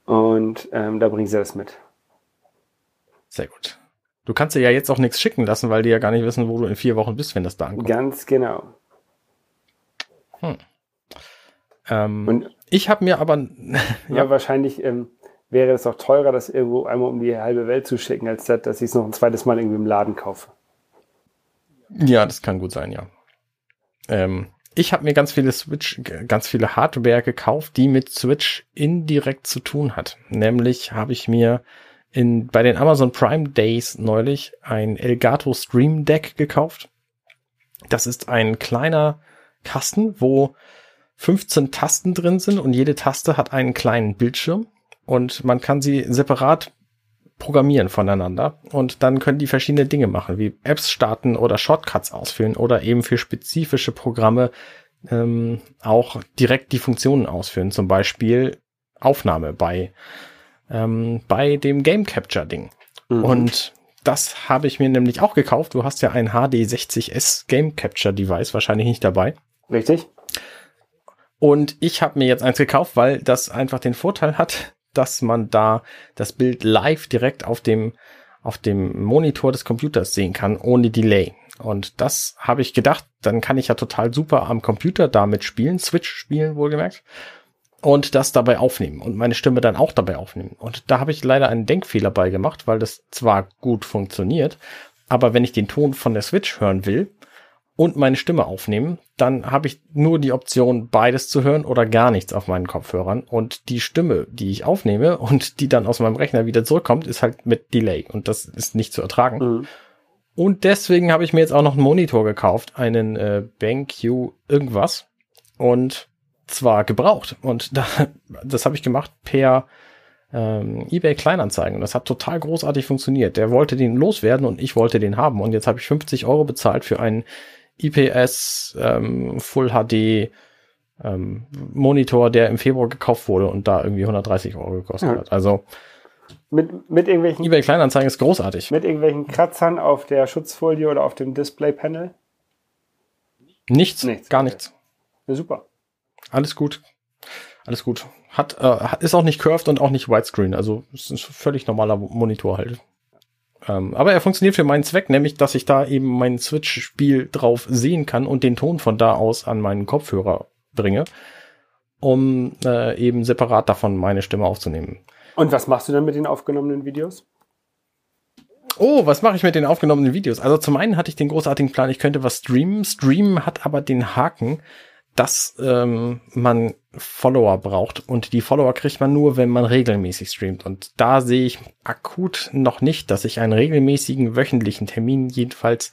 und ähm, da bringen sie das mit. Sehr gut. Du kannst dir ja jetzt auch nichts schicken lassen, weil die ja gar nicht wissen, wo du in vier Wochen bist, wenn das da ankommt. Ganz genau. Ähm, Und ich habe mir aber ja, wahrscheinlich ähm, wäre es auch teurer, das irgendwo einmal um die halbe Welt zu schicken, als das, dass ich es noch ein zweites Mal irgendwie im Laden kaufe. Ja, das kann gut sein, ja. Ähm, ich habe mir ganz viele Switch, ganz viele Hardware gekauft, die mit Switch indirekt zu tun hat. Nämlich habe ich mir in, bei den Amazon Prime Days neulich ein Elgato Stream Deck gekauft. Das ist ein kleiner Kasten, wo 15 Tasten drin sind und jede Taste hat einen kleinen Bildschirm und man kann sie separat programmieren voneinander und dann können die verschiedene Dinge machen, wie Apps starten oder Shortcuts ausführen oder eben für spezifische Programme ähm, auch direkt die Funktionen ausführen, zum Beispiel Aufnahme bei ähm, bei dem Game Capture Ding. Mhm. Und das habe ich mir nämlich auch gekauft. Du hast ja ein HD60S Game Capture Device wahrscheinlich nicht dabei. Richtig? Und ich habe mir jetzt eins gekauft, weil das einfach den Vorteil hat, dass man da das Bild live direkt auf dem, auf dem Monitor des Computers sehen kann, ohne Delay. Und das habe ich gedacht, dann kann ich ja total super am Computer damit spielen, Switch spielen wohlgemerkt, und das dabei aufnehmen und meine Stimme dann auch dabei aufnehmen. Und da habe ich leider einen Denkfehler bei gemacht, weil das zwar gut funktioniert, aber wenn ich den Ton von der Switch hören will, und meine Stimme aufnehmen, dann habe ich nur die Option, beides zu hören oder gar nichts auf meinen Kopfhörern. Und die Stimme, die ich aufnehme und die dann aus meinem Rechner wieder zurückkommt, ist halt mit Delay. Und das ist nicht zu ertragen. Mhm. Und deswegen habe ich mir jetzt auch noch einen Monitor gekauft, einen äh, BenQ irgendwas. Und zwar gebraucht. Und da, das habe ich gemacht per ähm, eBay Kleinanzeigen. Und das hat total großartig funktioniert. Der wollte den loswerden und ich wollte den haben. Und jetzt habe ich 50 Euro bezahlt für einen IPS ähm, Full HD ähm, Monitor, der im Februar gekauft wurde und da irgendwie 130 Euro gekostet Ja. hat. Also Mit, mit irgendwelchen eBay Kleinanzeigen ist großartig. mit irgendwelchen Kratzern auf der Schutzfolie oder auf dem Displaypanel. Nichts, Nichts, gar okay. nichts. Ja, super. Alles gut. Alles gut. Hat, äh, ist auch nicht curved und auch nicht widescreen. Also es ist ein völlig normaler Monitor halt. Ähm, aber er funktioniert für meinen Zweck, nämlich, dass ich da eben mein Switch-Spiel drauf sehen kann und den Ton von da aus an meinen Kopfhörer bringe, um äh, eben separat davon meine Stimme aufzunehmen. Und was machst du dann mit den aufgenommenen Videos? Oh, was mache ich mit den aufgenommenen Videos? Also zum einen hatte ich den großartigen Plan, ich könnte was streamen. Streamen hat aber den Haken, dass ähm, man Follower braucht und die Follower kriegt man nur, wenn man regelmäßig streamt. Und da sehe ich akut noch nicht, dass ich einen regelmäßigen wöchentlichen Termin jedenfalls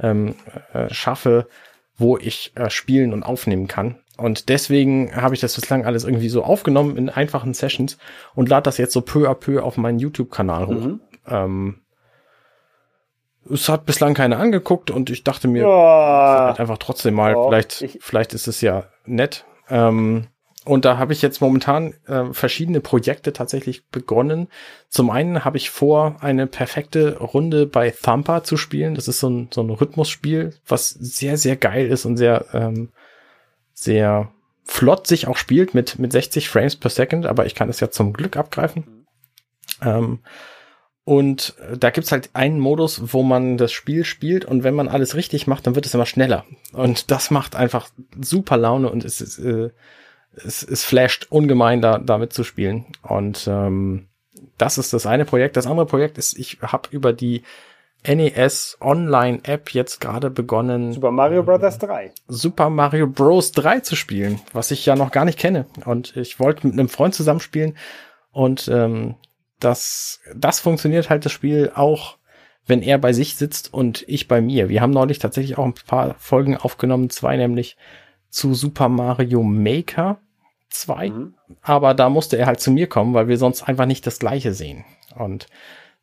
ähm, äh, schaffe, wo ich äh, spielen und aufnehmen kann. Und deswegen habe ich das bislang alles irgendwie so aufgenommen in einfachen Sessions und lade das jetzt so peu à peu auf meinen YouTube-Kanal hoch. Mhm. Ähm, es hat bislang keiner angeguckt und ich dachte mir, Ja. halt einfach trotzdem mal, Ja, vielleicht, ich- vielleicht ist es ja nett. Ähm, und da habe ich jetzt momentan äh, verschiedene Projekte tatsächlich begonnen. Zum einen habe ich vor, eine perfekte Runde bei Thumper zu spielen. Das ist so ein, so ein Rhythmusspiel, was sehr, sehr geil ist und sehr, ähm, sehr flott sich auch spielt mit, mit 60 Frames per Second, aber ich kann es ja zum Glück abgreifen. Ähm, und äh, da gibt's halt einen Modus, wo man das Spiel spielt und wenn man alles richtig macht, dann wird es immer schneller. Und das macht einfach super Laune und es ist, äh, es, es flasht ungemein, da damit zu spielen. Und ähm, das ist das eine Projekt. Das andere Projekt ist, ich habe über die NES Online App jetzt gerade begonnen, Super Mario Bros. 3. Super Mario Bros. 3 zu spielen, was ich ja noch gar nicht kenne. Und ich wollte mit einem Freund zusammenspielen und ähm, das, das funktioniert halt das Spiel auch, wenn er bei sich sitzt und ich bei mir. Wir haben neulich tatsächlich auch ein paar Folgen aufgenommen, zwei nämlich zu Super Mario Maker 2, Mhm. aber da musste er halt zu mir kommen, weil wir sonst einfach nicht das gleiche sehen. Und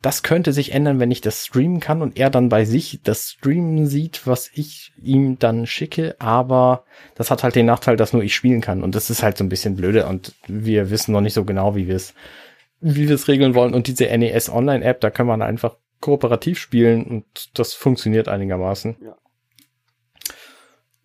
Das könnte sich ändern, wenn ich das streamen kann und er dann bei sich das Streamen sieht, was ich ihm dann schicke. Aber das hat halt den Nachteil, dass nur ich spielen kann. Und das ist halt so ein bisschen blöde und wir wissen noch nicht so genau, wie wir es, wie wir es regeln wollen. Und diese NES Online App, da kann man einfach kooperativ spielen und das funktioniert einigermaßen. Ja.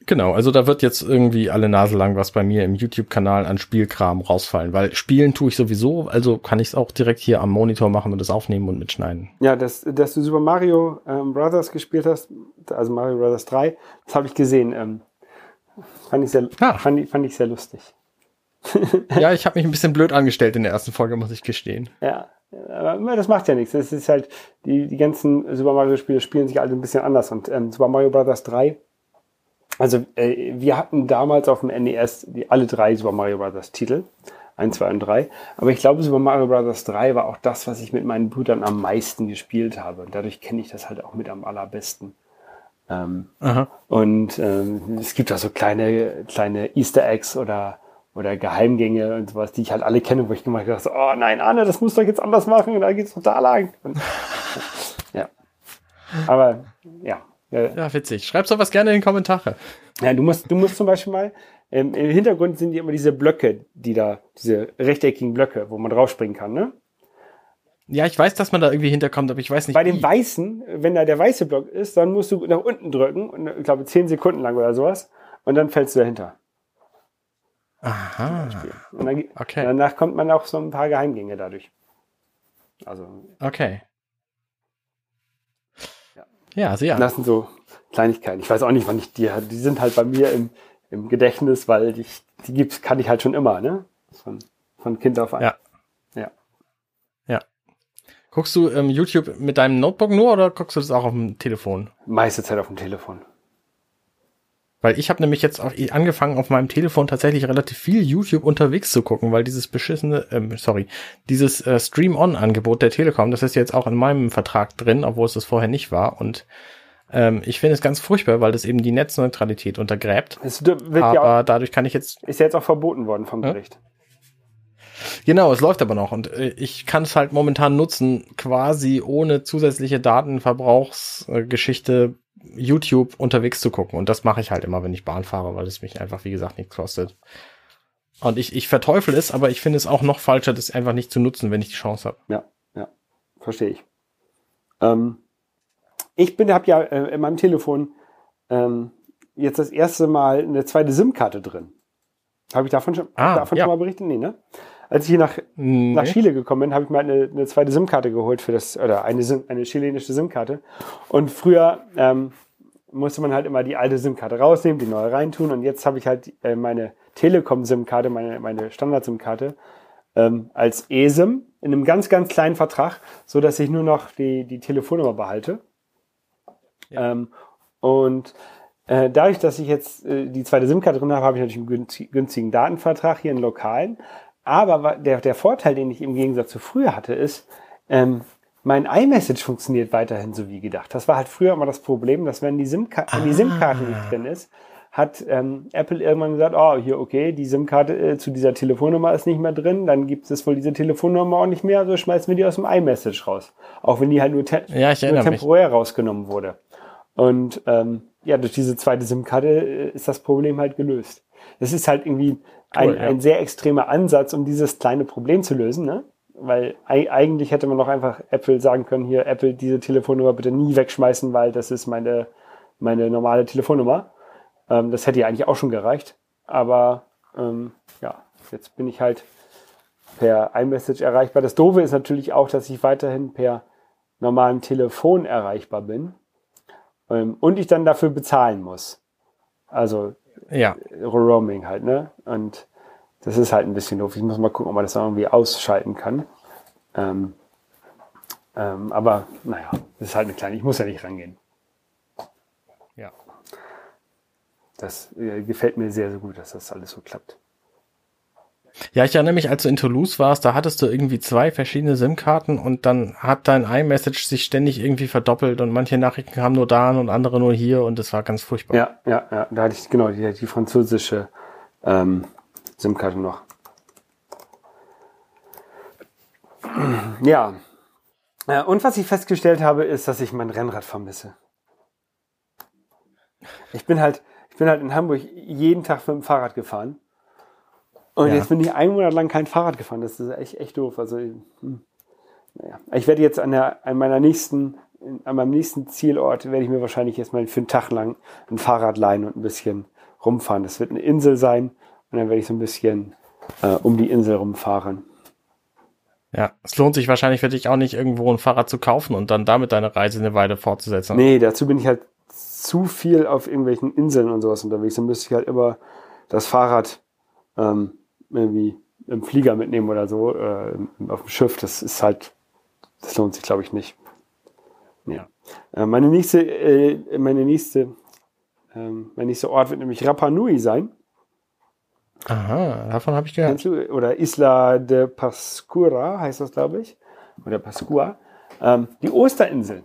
Genau, also da wird jetzt irgendwie alle Nase lang was bei mir im YouTube-Kanal an Spielkram rausfallen, weil spielen tue ich sowieso, also kann ich es auch direkt hier am Monitor machen und es aufnehmen und mitschneiden. Ja, dass, dass du Super Mario ähm, Brothers gespielt hast, also Mario Brothers 3, das habe ich gesehen. Ähm, fand, ich sehr, ah. fand, fand ich sehr lustig. ja, ich habe mich ein bisschen blöd angestellt in der ersten Folge, muss ich gestehen. Ja, aber das macht ja nichts. Es ist halt, die, die ganzen Super Mario-Spiele spielen sich alle ein bisschen anders und ähm, Super Mario Brothers 3 also äh, wir hatten damals auf dem NES die, alle drei Super Mario Bros. Titel. 1, 2 und 3. Aber ich glaube, Super Mario Bros. 3 war auch das, was ich mit meinen Brüdern am meisten gespielt habe. Und dadurch kenne ich das halt auch mit am allerbesten. Ähm, und ähm, es gibt auch so kleine, kleine Easter Eggs oder, oder Geheimgänge und sowas, die ich halt alle kenne, wo ich gemacht habe, oh nein, Anne, das musst du jetzt anders machen und da geht's total lang. Und, ja. Aber ja, ja, witzig. Schreib's doch was gerne in die Kommentare. Ja, du musst, du musst zum Beispiel mal, ähm, im Hintergrund sind die immer diese Blöcke, die da, diese rechteckigen Blöcke, wo man draufspringen kann, ne? Ja, ich weiß, dass man da irgendwie hinterkommt, aber ich weiß nicht. Bei wie. dem weißen, wenn da der weiße Block ist, dann musst du nach unten drücken, und, ich glaube zehn Sekunden lang oder sowas, und dann fällst du dahinter. Aha. Und dann, okay. danach kommt man auch so ein paar Geheimgänge dadurch. Also. Okay. Ja, also ja. Das sind so Kleinigkeiten. Ich weiß auch nicht, wann ich die, die sind halt bei mir im, im Gedächtnis, weil ich, die gibt's, kann ich halt schon immer, ne? Von, von Kind auf an. Ja. Ja. Ja. Guckst du ähm, YouTube mit deinem Notebook nur oder guckst du das auch auf dem Telefon? Meiste Zeit auf dem Telefon. Weil ich habe nämlich jetzt auch angefangen, auf meinem Telefon tatsächlich relativ viel YouTube unterwegs zu gucken, weil dieses beschissene, ähm, sorry, dieses äh, Stream-On-Angebot der Telekom, das ist jetzt auch in meinem Vertrag drin, obwohl es das vorher nicht war. Und ähm, ich finde es ganz furchtbar, weil das eben die Netzneutralität untergräbt. Es wird aber ja auch, dadurch kann ich jetzt. Ist ja jetzt auch verboten worden vom Gericht. Genau, es läuft aber noch und äh, ich kann es halt momentan nutzen, quasi ohne zusätzliche Datenverbrauchsgeschichte YouTube unterwegs zu gucken. Und das mache ich halt immer, wenn ich Bahn fahre, weil es mich einfach, wie gesagt, nichts kostet. Und ich, ich verteufel es, aber ich finde es auch noch falscher, das einfach nicht zu nutzen, wenn ich die Chance habe. Ja, ja, verstehe ich. Ähm, ich bin, habe ja äh, in meinem Telefon ähm, jetzt das erste Mal eine zweite SIM-Karte drin. Habe ich davon schon, ah, davon ja. schon mal berichtet? Nee, ne? Als ich hier nach, nee. nach Chile gekommen bin, habe ich mal eine, eine zweite SIM-Karte geholt für das, oder eine, eine chilenische SIM-Karte. Und früher ähm, musste man halt immer die alte SIM-Karte rausnehmen, die neue reintun. Und jetzt habe ich halt äh, meine Telekom-SIM-Karte, meine, meine Standard-SIM-Karte, ähm, als eSIM in einem ganz, ganz kleinen Vertrag, so dass ich nur noch die, die Telefonnummer behalte. Ja. Ähm, und äh, dadurch, dass ich jetzt äh, die zweite SIM-Karte drin habe, habe ich natürlich einen günstigen Datenvertrag hier in lokalen. Aber der, der Vorteil, den ich im Gegensatz zu früher hatte, ist, ähm, mein iMessage funktioniert weiterhin so wie gedacht. Das war halt früher immer das Problem, dass wenn die SIM-Karte ah. SIM nicht drin ist, hat ähm, Apple irgendwann gesagt, oh, hier, okay, die SIM-Karte äh, zu dieser Telefonnummer ist nicht mehr drin, dann gibt es wohl diese Telefonnummer auch nicht mehr, also schmeißen wir die aus dem iMessage raus. Auch wenn die halt nur, te ja, nur temporär mich. rausgenommen wurde. Und ähm, ja, durch diese zweite SIM-Karte äh, ist das Problem halt gelöst. Das ist halt irgendwie ein, cool, ja. ein sehr extremer Ansatz, um dieses kleine Problem zu lösen, ne? Weil eigentlich hätte man doch einfach Apple sagen können, hier, Apple, diese Telefonnummer bitte nie wegschmeißen, weil das ist meine, meine normale Telefonnummer. Ähm, das hätte ja eigentlich auch schon gereicht. Aber ähm, ja, jetzt bin ich halt per iMessage erreichbar. Das Doofe ist natürlich auch, dass ich weiterhin per normalem Telefon erreichbar bin ähm, und ich dann dafür bezahlen muss. Also ja. Roaming halt, ne? Und das ist halt ein bisschen doof. Ich muss mal gucken, ob man das irgendwie ausschalten kann. Ähm, ähm, aber naja, das ist halt eine kleine, ich muss ja nicht rangehen. Ja. Das äh, gefällt mir sehr, sehr gut, dass das alles so klappt. Ja, ich erinnere mich, als du in Toulouse warst, da hattest du irgendwie zwei verschiedene SIM-Karten und dann hat dein iMessage sich ständig irgendwie verdoppelt und manche Nachrichten kamen nur da und andere nur hier und das war ganz furchtbar. Ja, ja, ja. Da hatte ich genau die, die französische ähm, SIM-Karte noch. Ja. Und was ich festgestellt habe, ist, dass ich mein Rennrad vermisse. Ich bin halt, ich bin halt in Hamburg jeden Tag mit dem Fahrrad gefahren. Und Ja. jetzt bin ich einen Monat lang kein Fahrrad gefahren. Das ist echt, echt doof. Also, hm, naja. Ich werde jetzt an, der, an meiner nächsten, an meinem nächsten Zielort werde ich mir wahrscheinlich jetzt mal für einen Tag lang ein Fahrrad leihen und ein bisschen rumfahren. Das wird eine Insel sein. Und dann werde ich so ein bisschen äh, um die Insel rumfahren. Ja, es lohnt sich wahrscheinlich für dich auch nicht, irgendwo ein Fahrrad zu kaufen und dann damit deine Reise eine Weile fortzusetzen. Nee, dazu bin ich halt zu viel auf irgendwelchen Inseln und sowas unterwegs. Dann müsste ich halt immer das Fahrrad ähm, irgendwie im Flieger mitnehmen oder so, äh, auf dem Schiff. Das ist halt, das lohnt sich, glaube ich, nicht. Ja. Äh, meine nächste, äh, meine nächste, ähm, mein nächster Ort wird nämlich Rapa Nui sein. Aha, davon habe ich gehört. Oder Isla de Pascua heißt das, glaube ich. Oder Pascua. Ähm, die Osterinsel,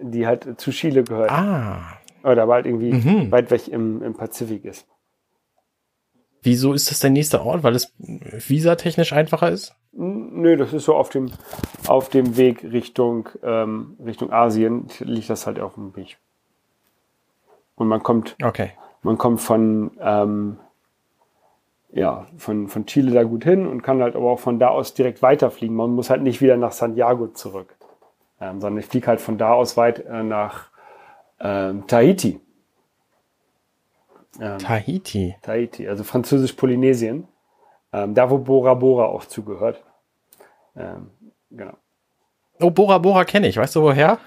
die halt zu Chile gehört. Ah, Oder aber halt irgendwie Mhm. weit weg im, im Pazifik ist. Wieso ist das der nächste Ort? Weil es visatechnisch einfacher ist? N- Nö, das ist so auf dem, auf dem Weg Richtung, ähm, Richtung Asien, liegt das halt auf dem Weg. Und man kommt, Okay. man kommt von, ähm, ja, von, von Chile da gut hin und kann halt aber auch von da aus direkt weiterfliegen. Man muss halt nicht wieder nach Santiago zurück, ähm, sondern ich fliege halt von da aus weit äh, nach ähm, Tahiti. Ähm, Tahiti. Tahiti, also französisch-Polynesien. Ähm, da, wo Bora Bora auch zugehört. Ähm, genau. Oh, Bora Bora kenne ich. Weißt du woher?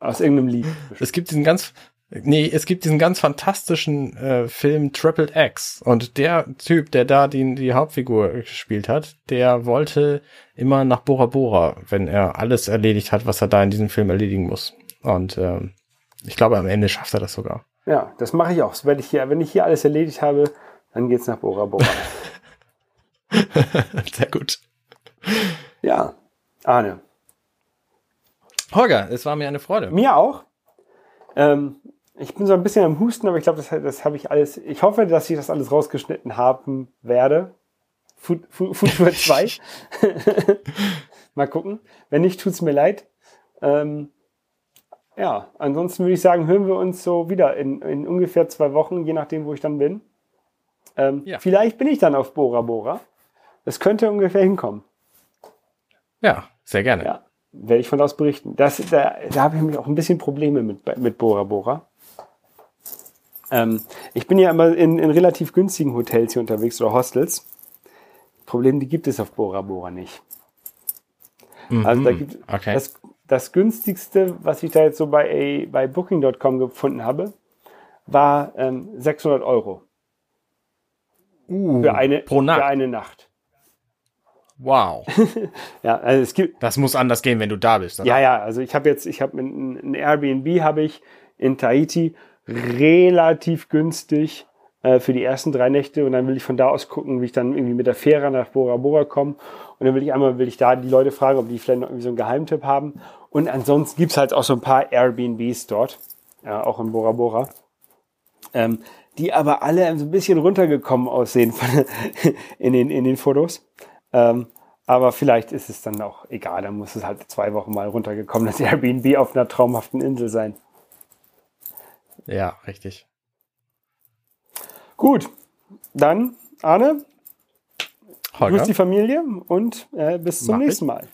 Aus irgendeinem Lied. Es gibt diesen ganz, nee, es gibt diesen ganz fantastischen äh, Film Triple X und der Typ, der da die, die Hauptfigur gespielt hat, der wollte immer nach Bora Bora, wenn er alles erledigt hat, was er da in diesem Film erledigen muss. Und ähm, ich glaube, am Ende schafft er das sogar. Ja, das mache ich auch. So, Wenn ich, hier, wenn ich hier alles erledigt habe, dann geht's nach Bora Bora. Sehr gut. ja, Arne. Holger, es war mir eine Freude. Mir auch. Ähm, ich bin so ein bisschen am Husten, aber ich glaube, das, das habe ich alles. Ich hoffe, dass ich das alles rausgeschnitten haben werde. Food, Food, Food Tour 2. Mal gucken. Wenn nicht, tut's mir leid. Ähm, ja, ansonsten würde ich sagen, hören wir uns so wieder in, in ungefähr zwei Wochen, je nachdem, wo ich dann bin. Ähm, Ja. Vielleicht bin ich dann auf Bora Bora. Das könnte ungefähr hinkommen. Ja, sehr gerne. Ja, werde ich von aus berichten. Das, da, da habe ich mich auch ein bisschen Probleme mit, mit Bora Bora. Ähm, ich bin ja immer in, in relativ günstigen Hotels hier unterwegs oder Hostels. Problem, die gibt es auf Bora Bora nicht. Also da gibt okay. das, das günstigste, was ich da jetzt so bei, bei Booking.com gefunden habe, war ähm, 600 Euro Uh, für eine, pro Nacht. für eine Nacht. Wow. Ja, also es gibt, Das muss anders gehen, wenn du da bist. Oder? Ja, ja, also ich habe jetzt, ich habe ein, Airbnb habe ich in Tahiti relativ günstig äh, für die ersten drei Nächte und dann will ich von da aus gucken, wie ich dann irgendwie mit der Fähre nach Bora Bora komme und dann will ich einmal, will ich da die Leute fragen, ob die vielleicht noch irgendwie so einen Geheimtipp haben und ansonsten gibt's halt auch so ein paar Airbnbs dort, ja, auch in Bora Bora, ähm, die aber alle so ein bisschen runtergekommen aussehen von, in, den, in den Fotos. Ähm, aber vielleicht ist es dann auch egal, dann muss es halt zwei Wochen mal runtergekommen, das Airbnb auf einer traumhaften Insel sein. ja, richtig. Gut, dann Arne, Holger. grüß die Familie und äh, bis zum Mach nächsten Mal.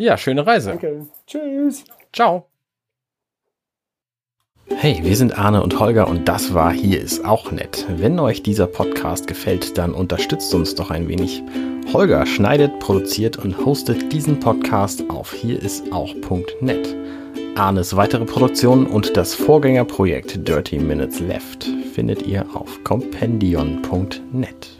Ja, schöne Reise. Danke. Tschüss. Ciao. Hey, wir sind Arne und Holger und das war Hier ist auch nett. Wenn euch dieser Podcast gefällt, dann unterstützt uns doch ein wenig. Holger schneidet, produziert und hostet diesen Podcast auf hierisauch.net. Arnes weitere Produktionen und das Vorgängerprojekt Dirty Minutes Left findet ihr auf compendion.net.